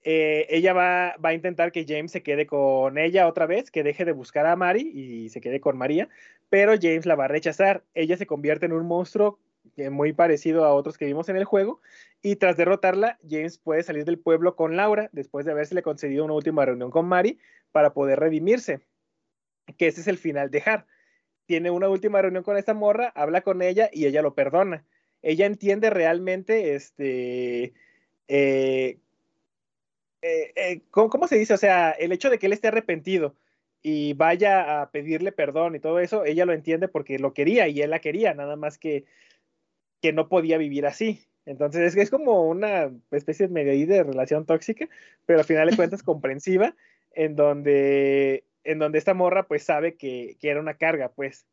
eh, ella va, a intentar que James se quede con ella otra vez, que deje de buscar a Mari y se quede con María, pero James la va a rechazar. Ella se convierte en un monstruo eh, muy parecido a otros que vimos en el juego, y tras derrotarla, James puede salir del pueblo con Laura, después de haberse concedido una última reunión con Mari para poder redimirse, que ese es el final de Har. Tiene una última reunión con esta morra, habla con ella y ella lo perdona ella entiende realmente, este, eh, eh, eh, ¿cómo, se dice? O sea, el hecho de que él esté arrepentido y vaya a pedirle perdón y todo eso, ella lo entiende porque lo quería y él la quería, nada más que, que no podía vivir así. Entonces es, es como una especie de medio de relación tóxica, pero al final de cuentas <laughs> comprensiva, en donde, en donde esta morra pues sabe que, que era una carga, pues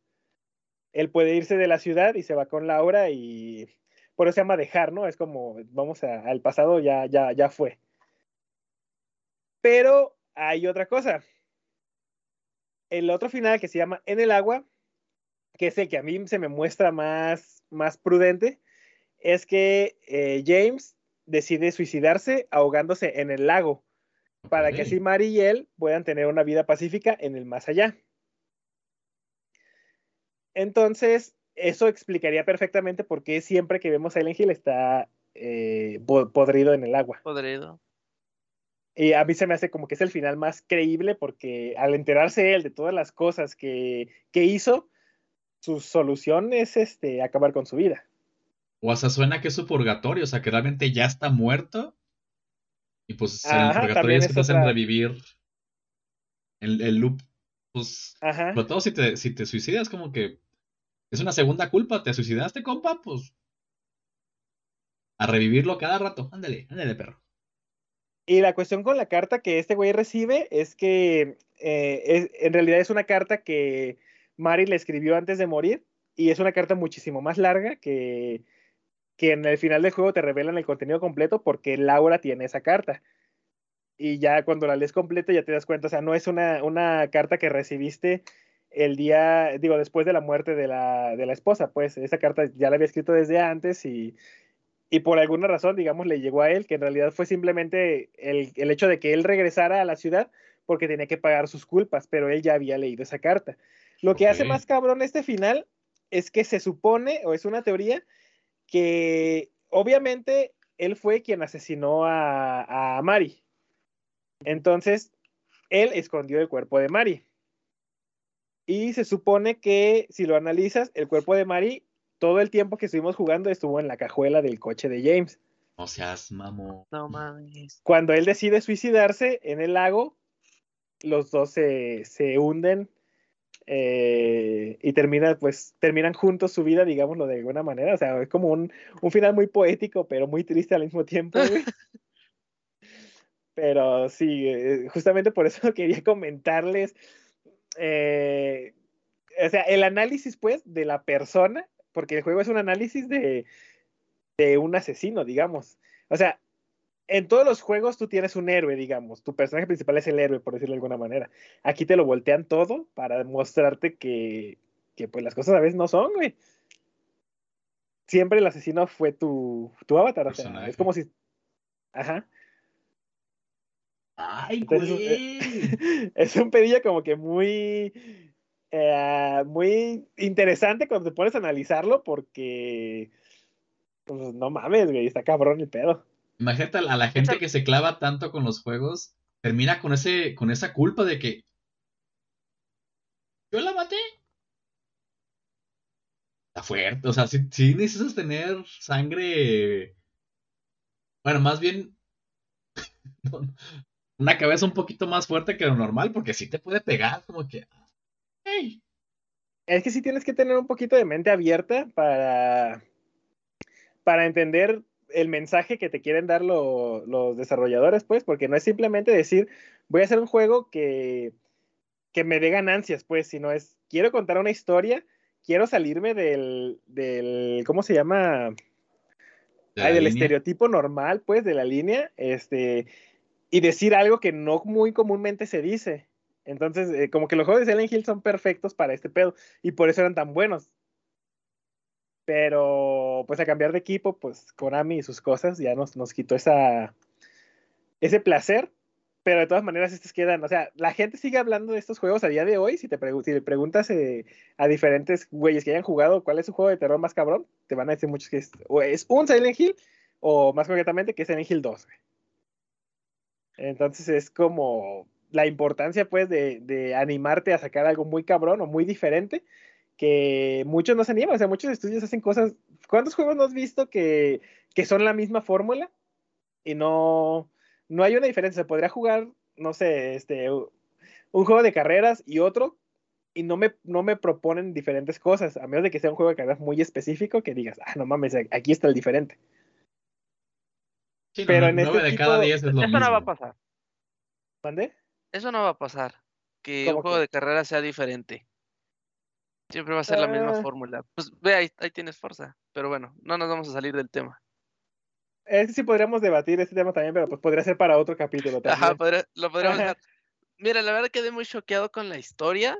él puede irse de la ciudad y se va con Laura y por eso se llama dejar, ¿no? Es como, vamos al pasado, ya, ya, ya fue. Pero hay otra cosa. el otro final que se llama En el agua, que es el que a mí se me muestra más, más prudente, es que eh, James decide suicidarse ahogándose en el lago para que así Mari y él puedan tener una vida pacífica en el más allá. Entonces, eso explicaría perfectamente por qué siempre que vemos a Silent Hill está eh, podrido en el agua. Podrido. Y a mí se me hace como que es el final más creíble porque al enterarse él de todas las cosas que, que hizo, su solución es este, acabar con su vida. O hasta suena que es su purgatorio, o sea, que realmente ya está muerto. Y pues en el purgatorio es que te hacen revivir el, el, loop. Pues, Ajá. sobre todo si te, si te suicidas, como que es una segunda culpa. ¿Te suicidaste, compa? Pues a revivirlo cada rato. Ándale, ándale, perro. Y la cuestión con la carta que este güey recibe es que eh, en realidad es una carta que Mari le escribió antes de morir y es una carta muchísimo más larga que, que en el final del juego te revelan el contenido completo porque Laura tiene esa carta. Y ya cuando la lees completa ya te das cuenta, o sea, no es una, una carta que recibiste el día, digo, después de la muerte de la, de la esposa, pues esa carta ya la había escrito desde antes y y por alguna razón, digamos, le llegó a él, que en realidad fue simplemente el, el, hecho de que él regresara a la ciudad porque tenía que pagar sus culpas, pero él ya había leído esa carta. Lo que hace más cabrón este final es que se supone, o es una teoría, que obviamente él fue quien asesinó a, a Mari. Entonces, él escondió el cuerpo de Mari. Y se supone que si lo analizas, el cuerpo de Mari todo el tiempo que estuvimos jugando estuvo en la cajuela del coche de James. O seas mamón. No mames. Cuando él decide suicidarse en el lago, los dos se, hunden eh, y termina, pues, terminan juntos su vida, digámoslo de alguna manera. O sea, es como un, final muy poético, pero muy triste al mismo tiempo. <laughs> pero sí, eh, justamente por eso <laughs> quería comentarles. Eh, o sea, el análisis, pues, de la persona porque el juego es un análisis de, un asesino, digamos. O sea, en todos los juegos tú tienes un héroe, digamos. Tu personaje principal es el héroe, por decirlo de alguna manera. Aquí te lo voltean todo para demostrarte que, que pues las cosas a veces no son, güey. Siempre el asesino fue tu, tu avatar. O sea, es como si. Ajá. Ay, güey. <laughs> es un pedillo como que muy eh, muy interesante cuando te pones a analizarlo porque, pues no mames, güey, está cabrón el pedo. Imagínate a la gente que se clava tanto con los juegos, termina con, ese, con esa culpa de que yo la maté. Está fuerte, o sea, si, si necesitas tener sangre, bueno, más bien <laughs> una cabeza un poquito más fuerte que lo normal, porque si te puede pegar, como que, es que sí tienes que tener un poquito de mente abierta para, para entender el mensaje que te quieren dar los desarrolladores, pues, porque no es simplemente decir, voy a hacer un juego que, que me dé ganancias, pues, sino es, quiero contar una historia, quiero salirme del, del ¿cómo se llama? del estereotipo normal, pues, de la línea, este, y decir algo que no muy comúnmente se dice. Entonces, eh, como que los juegos de Silent Hill son perfectos para este pedo y por eso eran tan buenos. Pero, pues a cambiar de equipo, pues Konami y sus cosas ya nos, nos quitó esa, ese placer. Pero de todas maneras, estos quedan. O sea, la gente sigue hablando de estos juegos a día de hoy. Si, te si le preguntas eh, a diferentes güeyes que hayan jugado cuál es su juego de terror más cabrón, te van a decir muchos que es, es un Silent Hill o más concretamente que es Silent Hill 2. Entonces es como la importancia, pues, de, animarte a sacar algo muy cabrón o muy diferente, que muchos no se animan, o sea, muchos estudios hacen cosas. ¿Cuántos juegos no has visto que, son la misma fórmula y no, no hay una diferencia? Se podría jugar, no sé, este, un juego de carreras y otro y no me, no me proponen diferentes cosas, a menos de que sea un juego de carreras muy específico que digas, ah, no mames, aquí está el diferente. Pero en este de cada 10 es lo Eso no va a pasar. ¿Mande? Eso no va a pasar. Que un juego de carrera sea diferente. Siempre va a ser la misma ah. fórmula. Pues ve, ahí, ahí, tienes fuerza. Pero bueno, no nos vamos a salir del tema. Es que sí podríamos debatir este tema también, pero pues podría ser para otro capítulo también. Ajá, lo podríamos dejar. mira, la verdad quedé muy choqueado con la historia.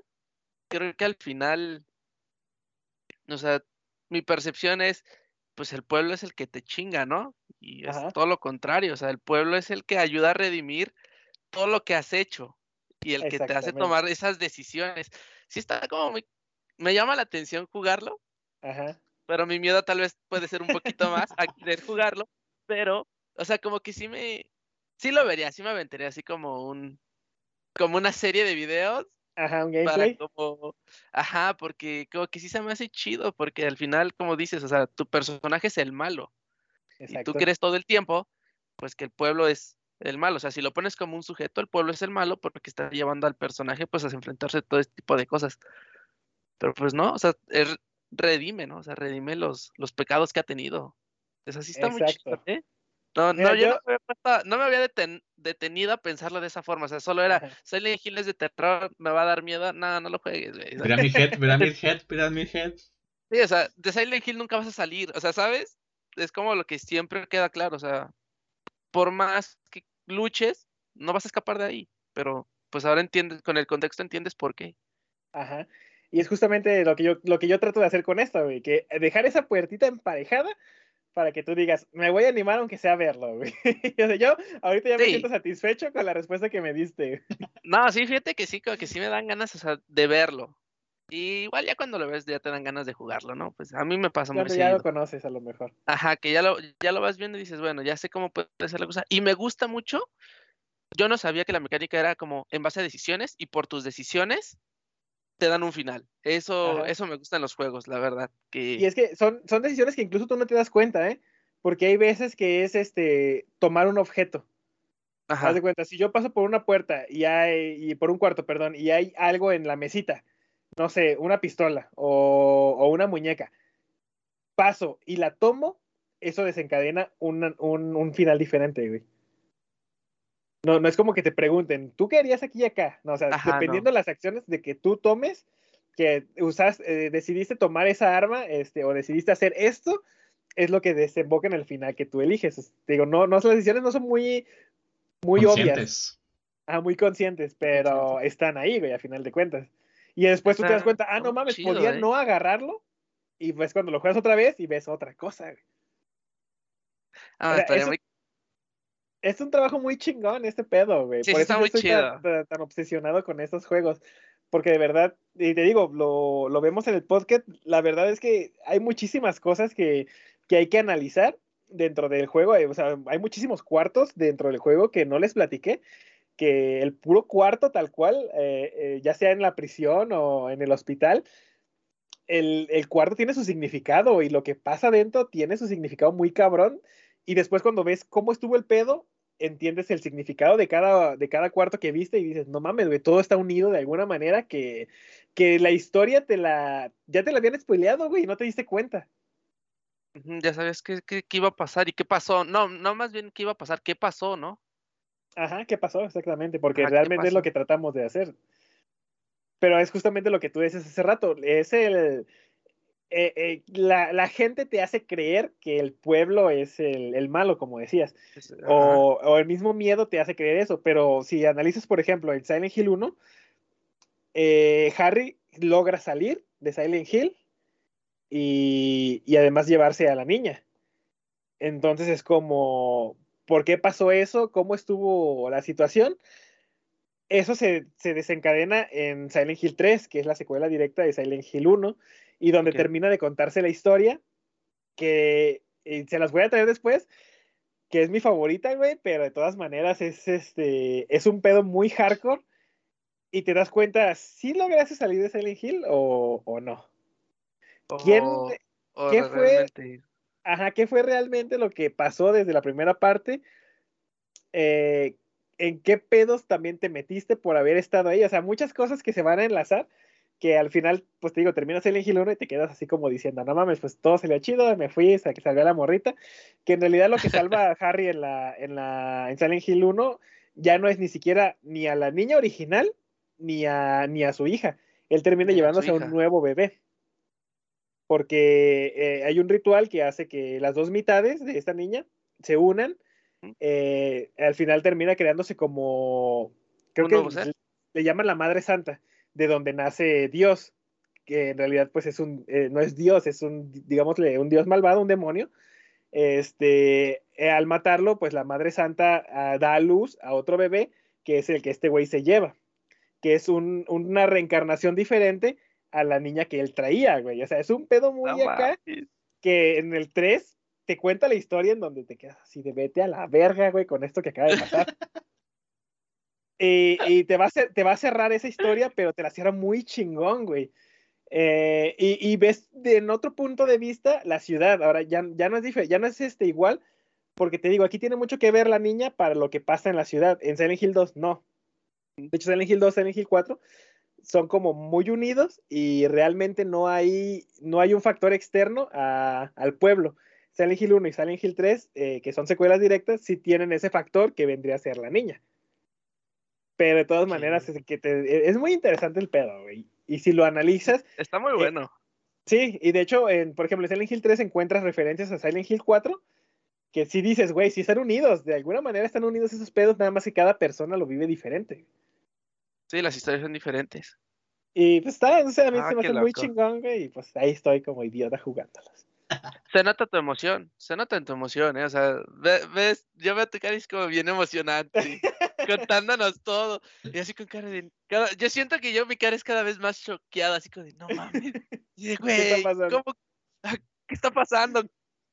Creo que al final, o sea, mi percepción es, pues el pueblo es el que te chinga, ¿no? Y es Ajá. todo lo contrario, o sea, el pueblo es el que ayuda a redimir todo lo que has hecho y el que te hace tomar esas decisiones. Sí está como muy... Me llama la atención jugarlo, Ajá. pero mi miedo tal vez puede ser un poquito más a querer jugarlo, pero, o sea, como que sí me... Sí lo vería, sí me aventaría así como un... Como una serie de videos Ajá, un para gameplay. como... Ajá, porque como que sí se me hace chido, porque al final, como dices, o sea, tu personaje es el malo. Y tú crees todo el tiempo, pues que el pueblo es el malo. O sea, si lo pones como un sujeto, el pueblo es el malo porque está llevando al personaje pues a enfrentarse a todo este tipo de cosas. Pero pues no, o sea, redime, ¿no? O sea, redime los, los pecados que ha tenido. Eso sí está muy chido. ¿eh? No, Mira, no, yo, yo- no me puesto- no me había deten- detenido a pensarlo de esa forma. O sea, solo era. Silent Hill es de terror, me va a dar miedo. No, no lo juegues, güey. Pyramid Head, Pyramid <laughs> Head, Pyramid Head. Sí, o sea, de Silent Hill nunca vas a salir, o sea, ¿sabes? Es como lo que siempre queda claro, o sea, por más que luches, no vas a escapar de ahí, pero pues ahora entiendes, con el contexto entiendes por qué. Ajá. Y es justamente lo que yo, lo que yo trato de hacer con esto, güey, que dejar esa puertita emparejada para que tú digas, me voy a animar aunque sea a verlo, güey. <laughs> o sea, yo ahorita ya me Sí. siento satisfecho con la respuesta que me diste. No, sí, fíjate que sí, que sí me dan ganas, o sea, de verlo. Y igual ya cuando lo ves ya te dan ganas de jugarlo, ¿no? Pues a mí me pasa muy Cuando ya lo seguido. conoces, a lo mejor. Ajá, que ya lo, ya lo vas viendo y dices, bueno, ya sé cómo puede ser la cosa. Y me gusta mucho. Yo no sabía que la mecánica era como en base a decisiones y por tus decisiones te dan un final. Eso, Ajá. eso me gusta en los juegos, la verdad. Que Y es que son, son decisiones que incluso tú no te das cuenta, ¿eh? Porque hay veces que es este tomar un objeto. Ajá, Haz de cuenta, si yo paso por una puerta y hay, y por un cuarto, perdón, y hay algo en la mesita, no sé, una pistola o, o una muñeca, paso y la tomo, eso desencadena un, un, un final diferente, güey. No, no es como que te pregunten, ¿tú qué harías aquí y acá? No, o sea, Ajá, dependiendo de las acciones de que tú tomes, que usas, eh, decidiste tomar esa arma, este, o decidiste hacer esto, es lo que desemboca en el final que tú eliges. Te digo, no, no, las decisiones no son muy, muy obvias. Conscientes. Ah, muy conscientes, pero Conscientes. están ahí, güey, a final de cuentas. Y después tú te das cuenta, ah, no mames, chido, podía ¿eh? no agarrarlo. Y pues cuando lo juegas otra vez y ves otra cosa, güey. Ah, o sea, estaría eso- muy- Es un trabajo muy chingón este pedo, güey. Sí, Por eso está yo muy estoy chido. tan- tan obsesionado con estos juegos. Porque de verdad, y te digo, lo, lo vemos en el podcast, la verdad es que hay muchísimas cosas que, que hay que analizar dentro del juego. eh, O sea, hay muchísimos cuartos dentro del juego que no les platiqué. Que el puro cuarto tal cual, eh, eh, ya sea en la prisión o en el hospital, el, el cuarto tiene su significado y lo que pasa dentro tiene su significado muy cabrón. Y después cuando ves cómo estuvo el pedo, entiendes el significado de cada, de cada cuarto que viste y dices, no mames, güey, todo está unido de alguna manera que, que la historia te la, ya te la habían spoileado, güey, y no te diste cuenta. Ya sabes qué, qué- qué iba a pasar y qué pasó. No, no más bien qué iba a pasar, qué pasó, ¿no? Ajá, ¿qué pasó exactamente? Porque Ajá, ¿qué realmente es lo que tratamos de hacer. Pero es justamente lo que tú dices hace rato, es el... eh, eh, la, la gente te hace creer que el pueblo es el, el malo, como decías. O, o el mismo miedo te hace creer eso. Pero si analizas, por ejemplo, el Silent Hill 1, eh, Harry logra salir de Silent Hill y, y además llevarse a la niña. Entonces es como, ¿por qué pasó eso? ¿Cómo estuvo la situación? Eso se, se desencadena en Silent Hill 3, que es la secuela directa de Silent Hill 1, y donde termina de contarse la historia, que eh, se las voy a traer después, que es mi favorita, güey, pero de todas maneras es, este, es un pedo muy hardcore, y te das cuenta, ¿sí lograste salir de Silent Hill o, o no? ¿Quién, qué fue? ajá, qué fue realmente lo que pasó desde la primera parte? Eh, ¿En qué pedos también te metiste por haber estado ahí? O sea, muchas cosas que se van a enlazar, que al final, pues te digo, terminas el Hill 1 y te quedas así como diciendo, no mames, pues todo salió chido, me fui, sa- salvé a la morrita, que en realidad lo que salva a <laughs> Harry en la, en la, en Silent Hill 1 ya no es ni siquiera ni a la niña original, ni a, ni a su hija. Él termina Ni llevándose a un nuevo bebé. Porque eh, hay un ritual que hace que las dos mitades de esta niña se unan. Eh, al final termina creándose como. Creo ¿Un que le llaman la Madre Santa, de donde nace Dios, que en realidad pues es un, eh, no es Dios, es un, digámosle, un Dios malvado, un demonio. Este, eh, al matarlo, pues la Madre Santa ah, da a luz a otro bebé, que es el que este güey se lleva, que es un, una reencarnación diferente a la niña que él traía, güey. O sea, es un pedo muy No acá, que en el 3 te cuenta la historia en donde te quedas así de vete a la verga, güey, con esto que acaba de pasar. <laughs> y, y te, va a te va a cerrar esa historia, pero te la cierra muy chingón, güey. Eh, y, y ves de, en otro punto de vista la ciudad. Ahora ya, ya no es dife- ya no es este igual, porque te digo, aquí tiene mucho que ver la niña para lo que pasa en la ciudad. En Silent Hill 2, no. De hecho, Silent Hill 2, Silent Hill 4 son como muy unidos y realmente no hay, no hay un factor externo a- al pueblo. Silent Hill 1 y Silent Hill 3, eh, que son secuelas directas, sí tienen ese factor que vendría a ser la niña. Pero de todas maneras, es, que te- es muy interesante el pedo, güey. Y si lo analizas, Está muy Eh, bueno. sí, y de hecho, en, por ejemplo, en Silent Hill 3 encuentras referencias a Silent Hill 4, que sí dices, güey, sí están unidos, de alguna manera están unidos esos pedos, nada más que cada persona lo vive diferente. Sí, las historias son diferentes. Y pues está, o sea, a mí Ah, se me qué hace muy chingón, güey, y pues ahí estoy como idiota jugándolos. Se nota tu emoción, se nota en tu emoción, ¿eh? O sea, ve- ves, yo veo tu cara y es como bien emocionante, <laughs> contándonos todo. Y así con cara de... cada- yo siento que yo mi cara es cada vez más choqueada, así como de, no mames. Y de, <laughs> güey, ah, ¿Qué está pasando?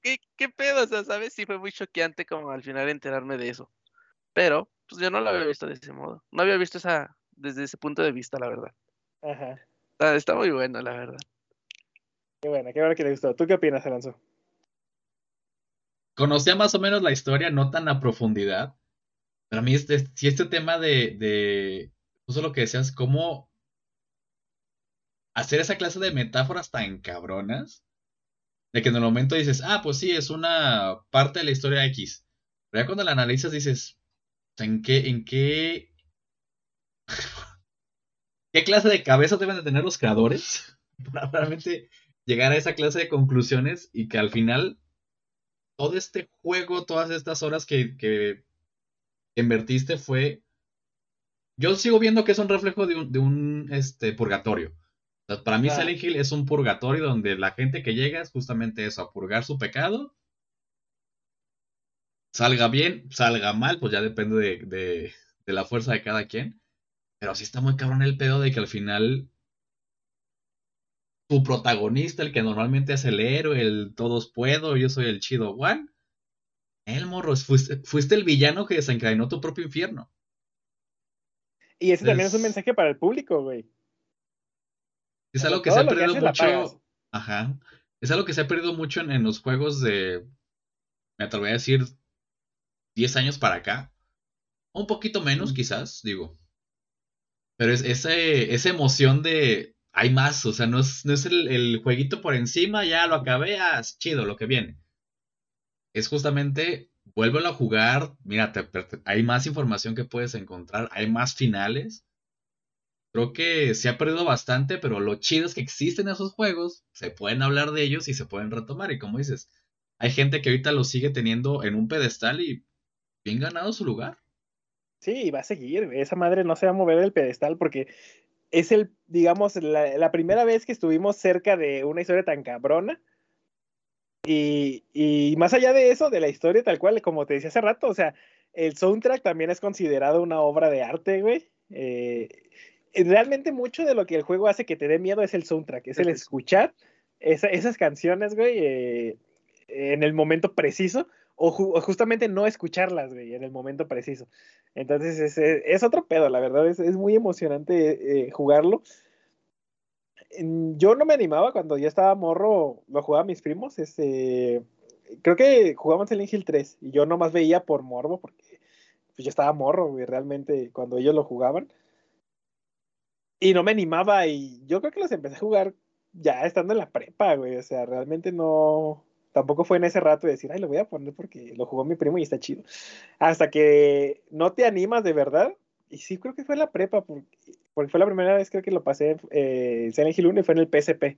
¿Qué, ¿Qué pedo? O sea, ¿sabes? Sí fue muy choqueante como al final enterarme de eso. Pero, pues yo no lo había visto de ese modo. No había visto esa, desde ese punto de vista, la verdad. Ajá, Está, está muy bueno, la verdad. Qué bueno, qué bueno que le gustó. ¿Tú qué opinas, Alonso? Conocía más o menos la historia, no tan a profundidad. Pero a mí, este, si este tema de, de justo lo que decías, cómo hacer esa clase de metáforas tan cabronas, de que en el momento dices, ah, pues sí, es una parte de la historia X. Pero ya cuando la analizas dices, ¿en qué, en qué, <laughs> qué clase de cabezas deben de tener los creadores <laughs> para realmente llegar a esa clase de conclusiones y que al final todo este juego, todas estas horas que, que invertiste fue... Yo sigo viendo que es un reflejo de un, de un este, purgatorio. O sea, para mí Claro. Silent Hill es un purgatorio donde la gente que llega es justamente eso, a purgar su pecado. Salga bien, salga mal, pues ya depende de, de, de la fuerza de cada quien. Pero sí está muy cabrón el pedo de que al final tu protagonista, el que normalmente es el héroe, el todos puedo, yo soy el chido one, el morro, fuiste, fuiste el villano que desencadenó tu propio infierno. Y ese también es un mensaje para el público, güey. Es algo que se ha que perdido mucho. Ajá. Es algo que se ha perdido mucho en, en los juegos de. Me atrevería a decir 10 años para acá. Un poquito menos, Mm. quizás, digo. Pero es ese, esa emoción de. Hay más, o sea, no es, no es el, el jueguito por encima, ya lo acabé, ah, es chido lo que viene. Es justamente, vuélvelo a jugar, mira, te- te- hay más información que puedes encontrar, hay más finales. Creo que se ha perdido bastante, pero lo chido es que existen esos juegos, se pueden hablar de ellos y se pueden retomar. Y como dices, hay gente que ahorita lo sigue teniendo en un pedestal y bien ganado su lugar. Sí, va a seguir. Esa madre no se va a mover del pedestal porque es el, digamos, la, la primera vez que estuvimos cerca de una historia tan cabrona. Y, y más allá de eso, de la historia tal cual, como te decía hace rato, o sea, el soundtrack también es considerado una obra de arte, güey. Eh, realmente mucho de lo que el juego hace que te dé miedo es el soundtrack, es el escuchar esa- esas canciones, güey, eh, en el momento preciso o, ju- justamente no escucharlas, güey, en el momento preciso. Entonces es, es- otro pedo, la verdad, es, es muy emocionante eh, jugarlo. En- Yo no me animaba cuando yo estaba morro, lo jugaba mis primos, este, creo que jugábamos el Hill 3 y yo nomás veía por morbo porque pues, yo estaba morro, güey, realmente cuando ellos lo jugaban. Y no me animaba y yo creo que los empecé a jugar ya estando en la prepa, güey, o sea, realmente no, tampoco fue en ese rato de decir, ay, lo voy a poner porque lo jugó mi primo y está chido. Hasta que no te animas de verdad. Y sí, creo que fue la prepa, porque, porque fue la primera vez creo que lo pasé eh, en Silent Hill 1 y fue en el PSP.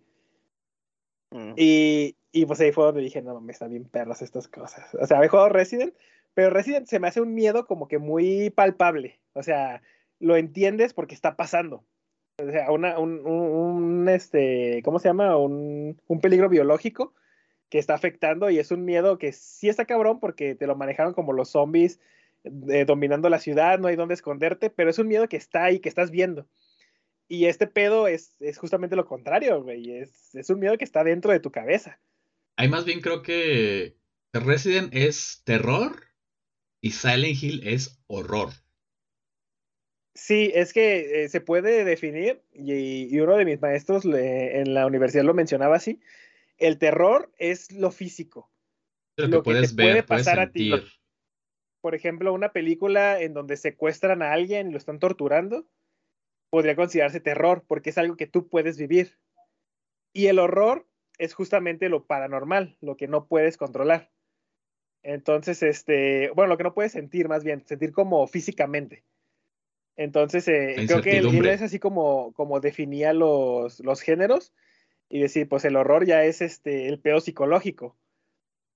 Mm. Y, y pues ahí fue donde dije, no mames, están bien perras estas cosas. O sea, había jugado Resident, pero Resident se me hace un miedo como que muy palpable. O sea, lo entiendes porque está pasando. O sea, una, un, un, este, ¿cómo se llama? Un, un, peligro biológico que está afectando y es un miedo que sí está cabrón porque te lo manejaron como los zombies eh, dominando la ciudad, no hay dónde esconderte, pero es un miedo que está ahí, que estás viendo. Y este pedo es, es justamente lo contrario, güey. Es, es un miedo que está dentro de tu cabeza. Ahí más bien creo que Resident es terror y Silent Hill es horror. Sí, es que eh, se puede definir, y, y, uno de mis maestros le, en la universidad lo mencionaba así, el terror es lo físico. Lo, lo que, puedes te ver, puede pasar a ti. Por ejemplo, una película en donde secuestran a alguien y lo están torturando, podría considerarse terror, porque es algo que tú puedes vivir. Y el horror es justamente lo paranormal, lo que no puedes controlar. Entonces, este, bueno, lo que no puedes sentir, más bien, sentir como físicamente. Entonces, eh, creo que él, es así como, como definía los, los géneros y decir, pues el horror ya es este, el pedo psicológico.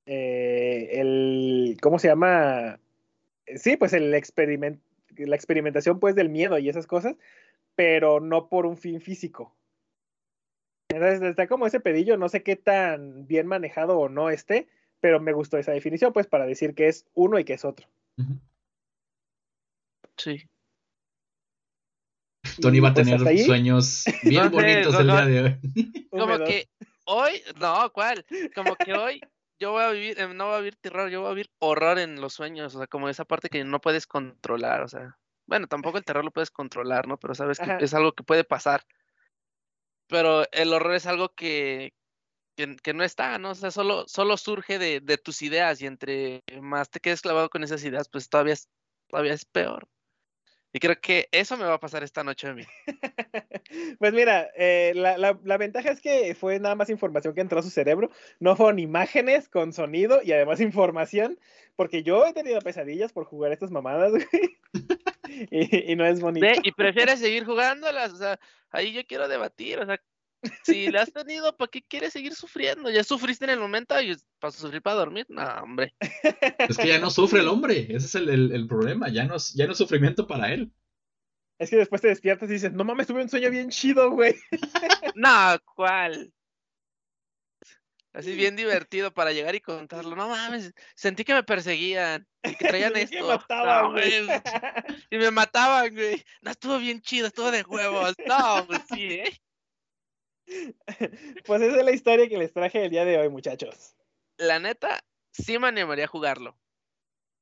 Eh, el, ¿cómo se llama? Sí, pues el experiment, la experimentación pues del miedo y esas cosas, pero no por un fin físico. Entonces está como ese pedillo, no sé qué tan bien manejado o no esté, pero me gustó esa definición, pues para decir que es uno y que es otro. Sí. <laughs> Tony va a pues, tener sueños bien bonitos el día de hoy. <laughs> Como que hoy, no, ¿cuál? Como que hoy yo voy a vivir, eh, no voy a vivir terror, yo voy a vivir horror en los sueños, o sea, como esa parte que no puedes controlar, o sea, bueno, tampoco el terror lo puedes controlar, ¿no? Pero sabes que es algo que puede pasar. Pero el horror es algo que, que, no está, ¿no? O sea, solo, solo surge de, de, tus ideas y entre más te quedes clavado con esas ideas, pues todavía es, todavía es peor. Y creo que eso me va a pasar esta noche a mí. <laughs> pues mira, eh, la, la, la, ventaja es que fue nada más información que entró a su cerebro, no fueron imágenes con sonido y además información, porque yo he tenido pesadillas por jugar estas mamadas, güey. <laughs> y, y, no es bonito. y prefieres seguir jugándolas, o sea, ahí yo quiero debatir, o sea, si la has tenido, ¿para qué quieres seguir sufriendo? Ya sufriste en el momento y para sufrir para dormir. No, hombre. Es que ya no sufre el hombre. Ese es el, el, el problema. Ya no, ya no es sufrimiento para él. Es que después te despiertas y dices, no mames, tuve un sueño bien chido, güey. <laughs> no, ¿cuál? Así bien divertido para llegar y contarlo. No mames, sentí que me perseguían y que traían <laughs> esto. Me mataban, güey. Y me mataban, güey. No, estuvo bien chido, estuvo de huevos. No, pues sí, ¿eh? Pues esa es la historia que les traje el día de hoy, muchachos. La neta, sí me animaría a jugarlo.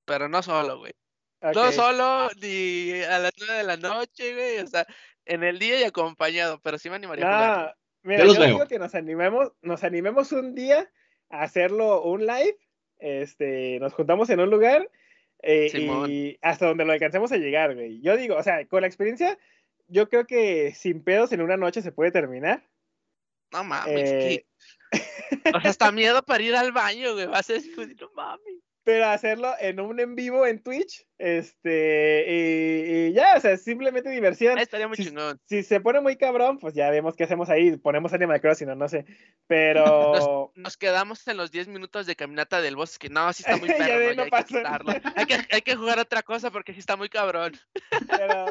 Pero no solo, güey. Okay. No solo ni a las nueve de la noche, güey. O sea, en el día y acompañado, pero sí me animaría no, a jugarlo. Mira, yo, yo digo que nos animemos, nos animemos un día a hacerlo un live. Este, nos juntamos en un lugar eh, y hasta donde lo alcancemos a llegar, güey. Yo digo, o sea, con la experiencia, yo creo que sin pedos en una noche se puede terminar. No mames, eh... O sea, <laughs> hasta miedo para ir al baño, güey. Va a ser, no mames. Pero hacerlo en un en vivo en Twitch, este, y, y ya, o sea, simplemente diversión. Ah, estaría muy si, chingón. Si se pone muy cabrón, pues ya vemos qué hacemos ahí. Ponemos Animal Crossing o no sé. Pero. <laughs> Nos, nos, quedamos en los 10 minutos de caminata del bosque. No, sí está muy <laughs> perro, ya, no, ya hay, que quitarlo. hay, que, hay que jugar otra cosa porque sí está muy cabrón. Pero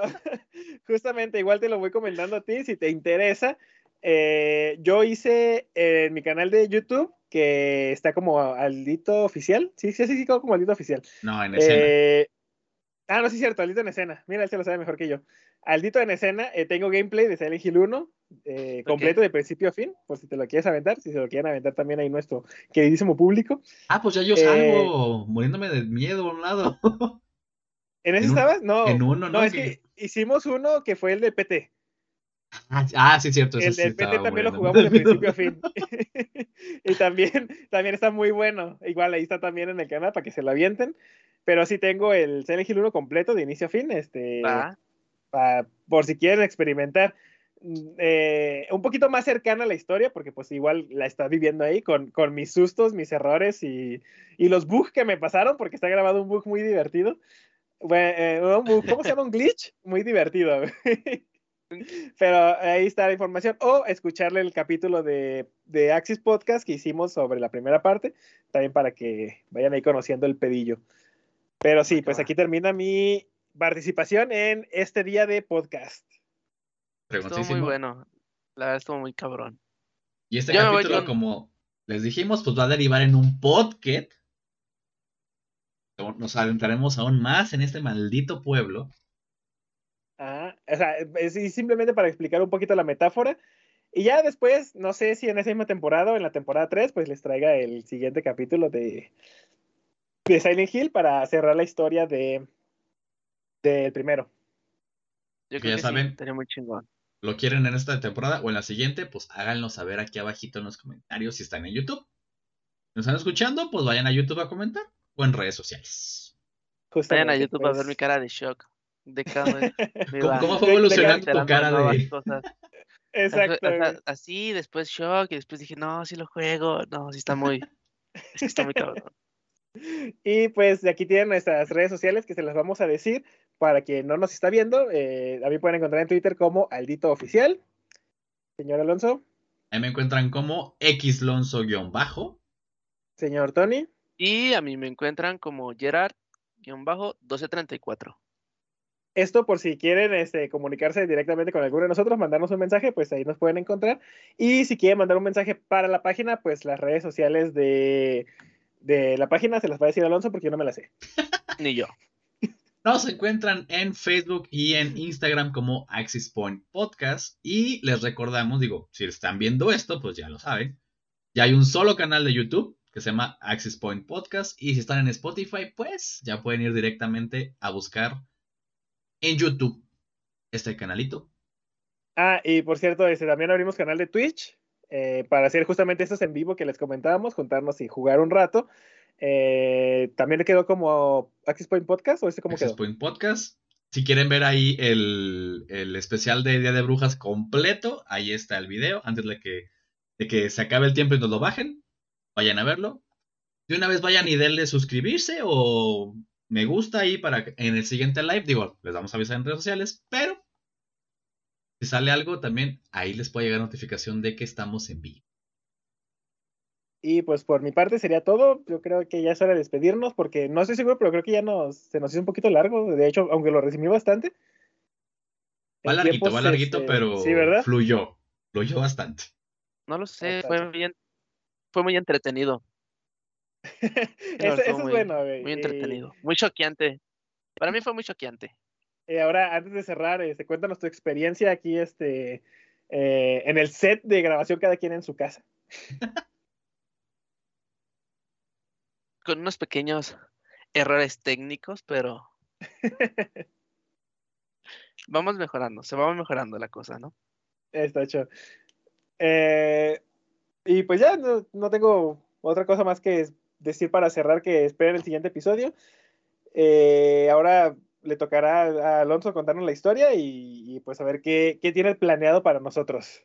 justamente, igual te lo voy comentando a ti, si te interesa. Eh, yo hice en mi canal de YouTube, que está como Aldito Oficial. Sí, sí, sí, sí, como Aldito Oficial. No, en escena. Eh, ah, no, sí, es cierto, Aldito en escena. Mira, él se lo sabe mejor que yo. Aldito en escena, eh, tengo gameplay de Silent Hill 1, eh, completo okay. de principio a fin, por si te lo quieres aventar, si se lo quieren aventar también ahí nuestro queridísimo público. Ah, pues ya yo salgo, muriéndome de miedo a un lado. ¿En ese estabas? No. En uno, no. No, es que hicimos uno que fue el de PT. Ah, ah, sí, cierto. El sí del PT también lo jugamos de <laughs> principio a fin. <laughs> y también, también está muy bueno. Igual ahí está también en el canal para que se lo avienten. Pero sí tengo el Silent Hill 1 completo de inicio a fin. Este, ah. pa, por si quieren experimentar. Eh, un poquito más cercana a la historia, porque pues igual la está viviendo ahí con, con mis sustos, mis errores y, y, los bugs que me pasaron, porque está grabado un bug muy divertido. Bueno, eh, un bug, ¿Cómo se llama? Un glitch muy divertido. <laughs> <laughs> Pero ahí está la información. O escucharle el capítulo de, de Axis Podcast que hicimos sobre la primera parte, también para que vayan ahí conociendo el pedillo. Pero sí, pues aquí termina mi participación en este día de podcast. Estuvo muy bueno. La verdad estuvo muy cabrón. Y este capítulo, como les dijimos, pues va a derivar en un podcast. Nos adentraremos aún más en este maldito pueblo. O sea, es simplemente para explicar un poquito la metáfora. Y ya después, no sé si en esa misma temporada o en la temporada 3, pues les traiga el siguiente capítulo de, de Silent Hill para cerrar la historia de del primero. Yo creo ya que saben, sí, muy chingón. ¿Lo quieren en esta temporada o en la siguiente? Pues háganlo saber aquí abajito en los comentarios si están en YouTube. Si nos están escuchando, pues vayan a YouTube a comentar o en redes sociales. vayan a YouTube a ver pues. mi cara de shock. <laughs> De ¿Cómo, fue evolucionando tu cara de...? <laughs> Exacto. así, después shock, y después dije, no, si lo juego. No, sí está muy... está muy cabrón. <laughs> Y pues de aquí tienen nuestras redes sociales que se las vamos a decir para quien no nos está viendo. Eh, a mí pueden encontrar en Twitter como Aldito Oficial. Señor Alonso. Ahí me encuentran como xlonso-bajo. Señor Tony. Y a mí me encuentran como Gerard-1234. Esto por si quieren este, comunicarse directamente con alguno de nosotros, mandarnos un mensaje, pues ahí nos pueden encontrar. Y si quieren mandar un mensaje para la página, pues las redes sociales de de la página se las va a decir Alonso porque yo no me la sé. <laughs> Ni yo. Nos encuentran en Facebook y en Instagram como Axis Point Podcast. Y les recordamos, digo, si están viendo esto, pues ya lo saben. Ya hay un solo canal de YouTube que se llama Axis Point Podcast. Y si están en Spotify, pues ya pueden ir directamente a buscar en YouTube este canalito. Ah, y por cierto, este, también abrimos canal de Twitch eh, para hacer justamente estos en vivo que les comentábamos, juntarnos y jugar un rato. Eh, también le quedó como Access Point Podcast o este como Access Point Podcast. Si quieren ver ahí el, especial de Día de Brujas completo, ahí está el video. Antes de que, de que se acabe el tiempo y nos lo bajen, vayan a verlo. De una vez vayan y denle suscribirse o me gusta ahí para en el siguiente live, digo, les vamos a avisar en redes sociales, pero si sale algo, también ahí les puede llegar notificación de que estamos en vivo. Y pues por mi parte sería todo. Yo creo que ya es hora de despedirnos porque no estoy seguro, pero creo que ya nos, se nos hizo un poquito largo. De hecho, aunque lo resumí bastante. Va larguito, va larguito, este, pero fluyó. Fluyó bastante. No lo sé, fue bien. Fue muy entretenido. <laughs> eso, es bueno, Muy entretenido. Muy choqueante. Para mí fue muy choqueante. Eh, ahora, antes de cerrar, este, cuéntanos tu experiencia aquí este, eh, en el set de grabación, cada quien en su casa. <laughs> Con unos pequeños errores técnicos, pero <laughs> vamos mejorando, se va mejorando la cosa, ¿no? Está hecho. Eh, y pues ya no, no, tengo otra cosa más que decir para cerrar que esperen el siguiente episodio. ahora le tocará a Alonso contarnos la historia y, pues a ver qué, qué, tiene planeado para nosotros.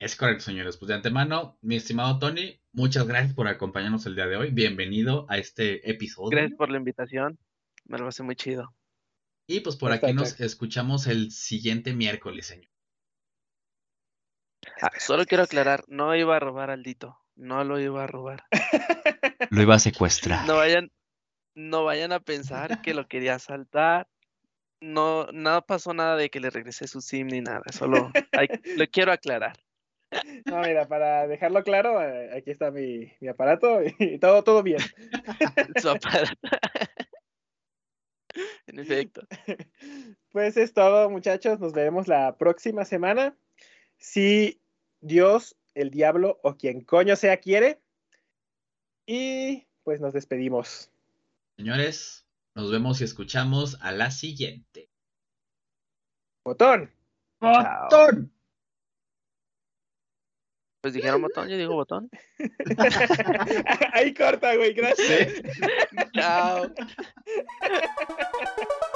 Es correcto, señores. Pues de antemano, mi estimado Tony, muchas gracias por acompañarnos el día de hoy. Bienvenido a este episodio. Gracias por la invitación. Me lo hace muy chido. Y pues por aquí nos escuchamos el siguiente miércoles, señor. Ah, solo quiero aclarar, no iba a robar al Dito. No lo iba a robar. <laughs> lo iba a secuestrar. No vayan, no vayan a pensar que lo quería saltar no, no pasó nada de que le regresé su SIM ni nada, solo lo quiero aclarar. No, mira, para dejarlo claro, eh, aquí está mi, aparato y <laughs> todo, todo bien. <laughs> Su aparato. en efecto. Pues es todo, muchachos. Nos veremos la próxima semana. Si Dios, el diablo o quien coño sea quiere. Y pues nos despedimos. Señores, nos vemos y escuchamos a la siguiente. Botón. Botón. Pues dijeron botón, yo digo botón. <laughs> Ahí corta, güey, gracias. Chao. <laughs>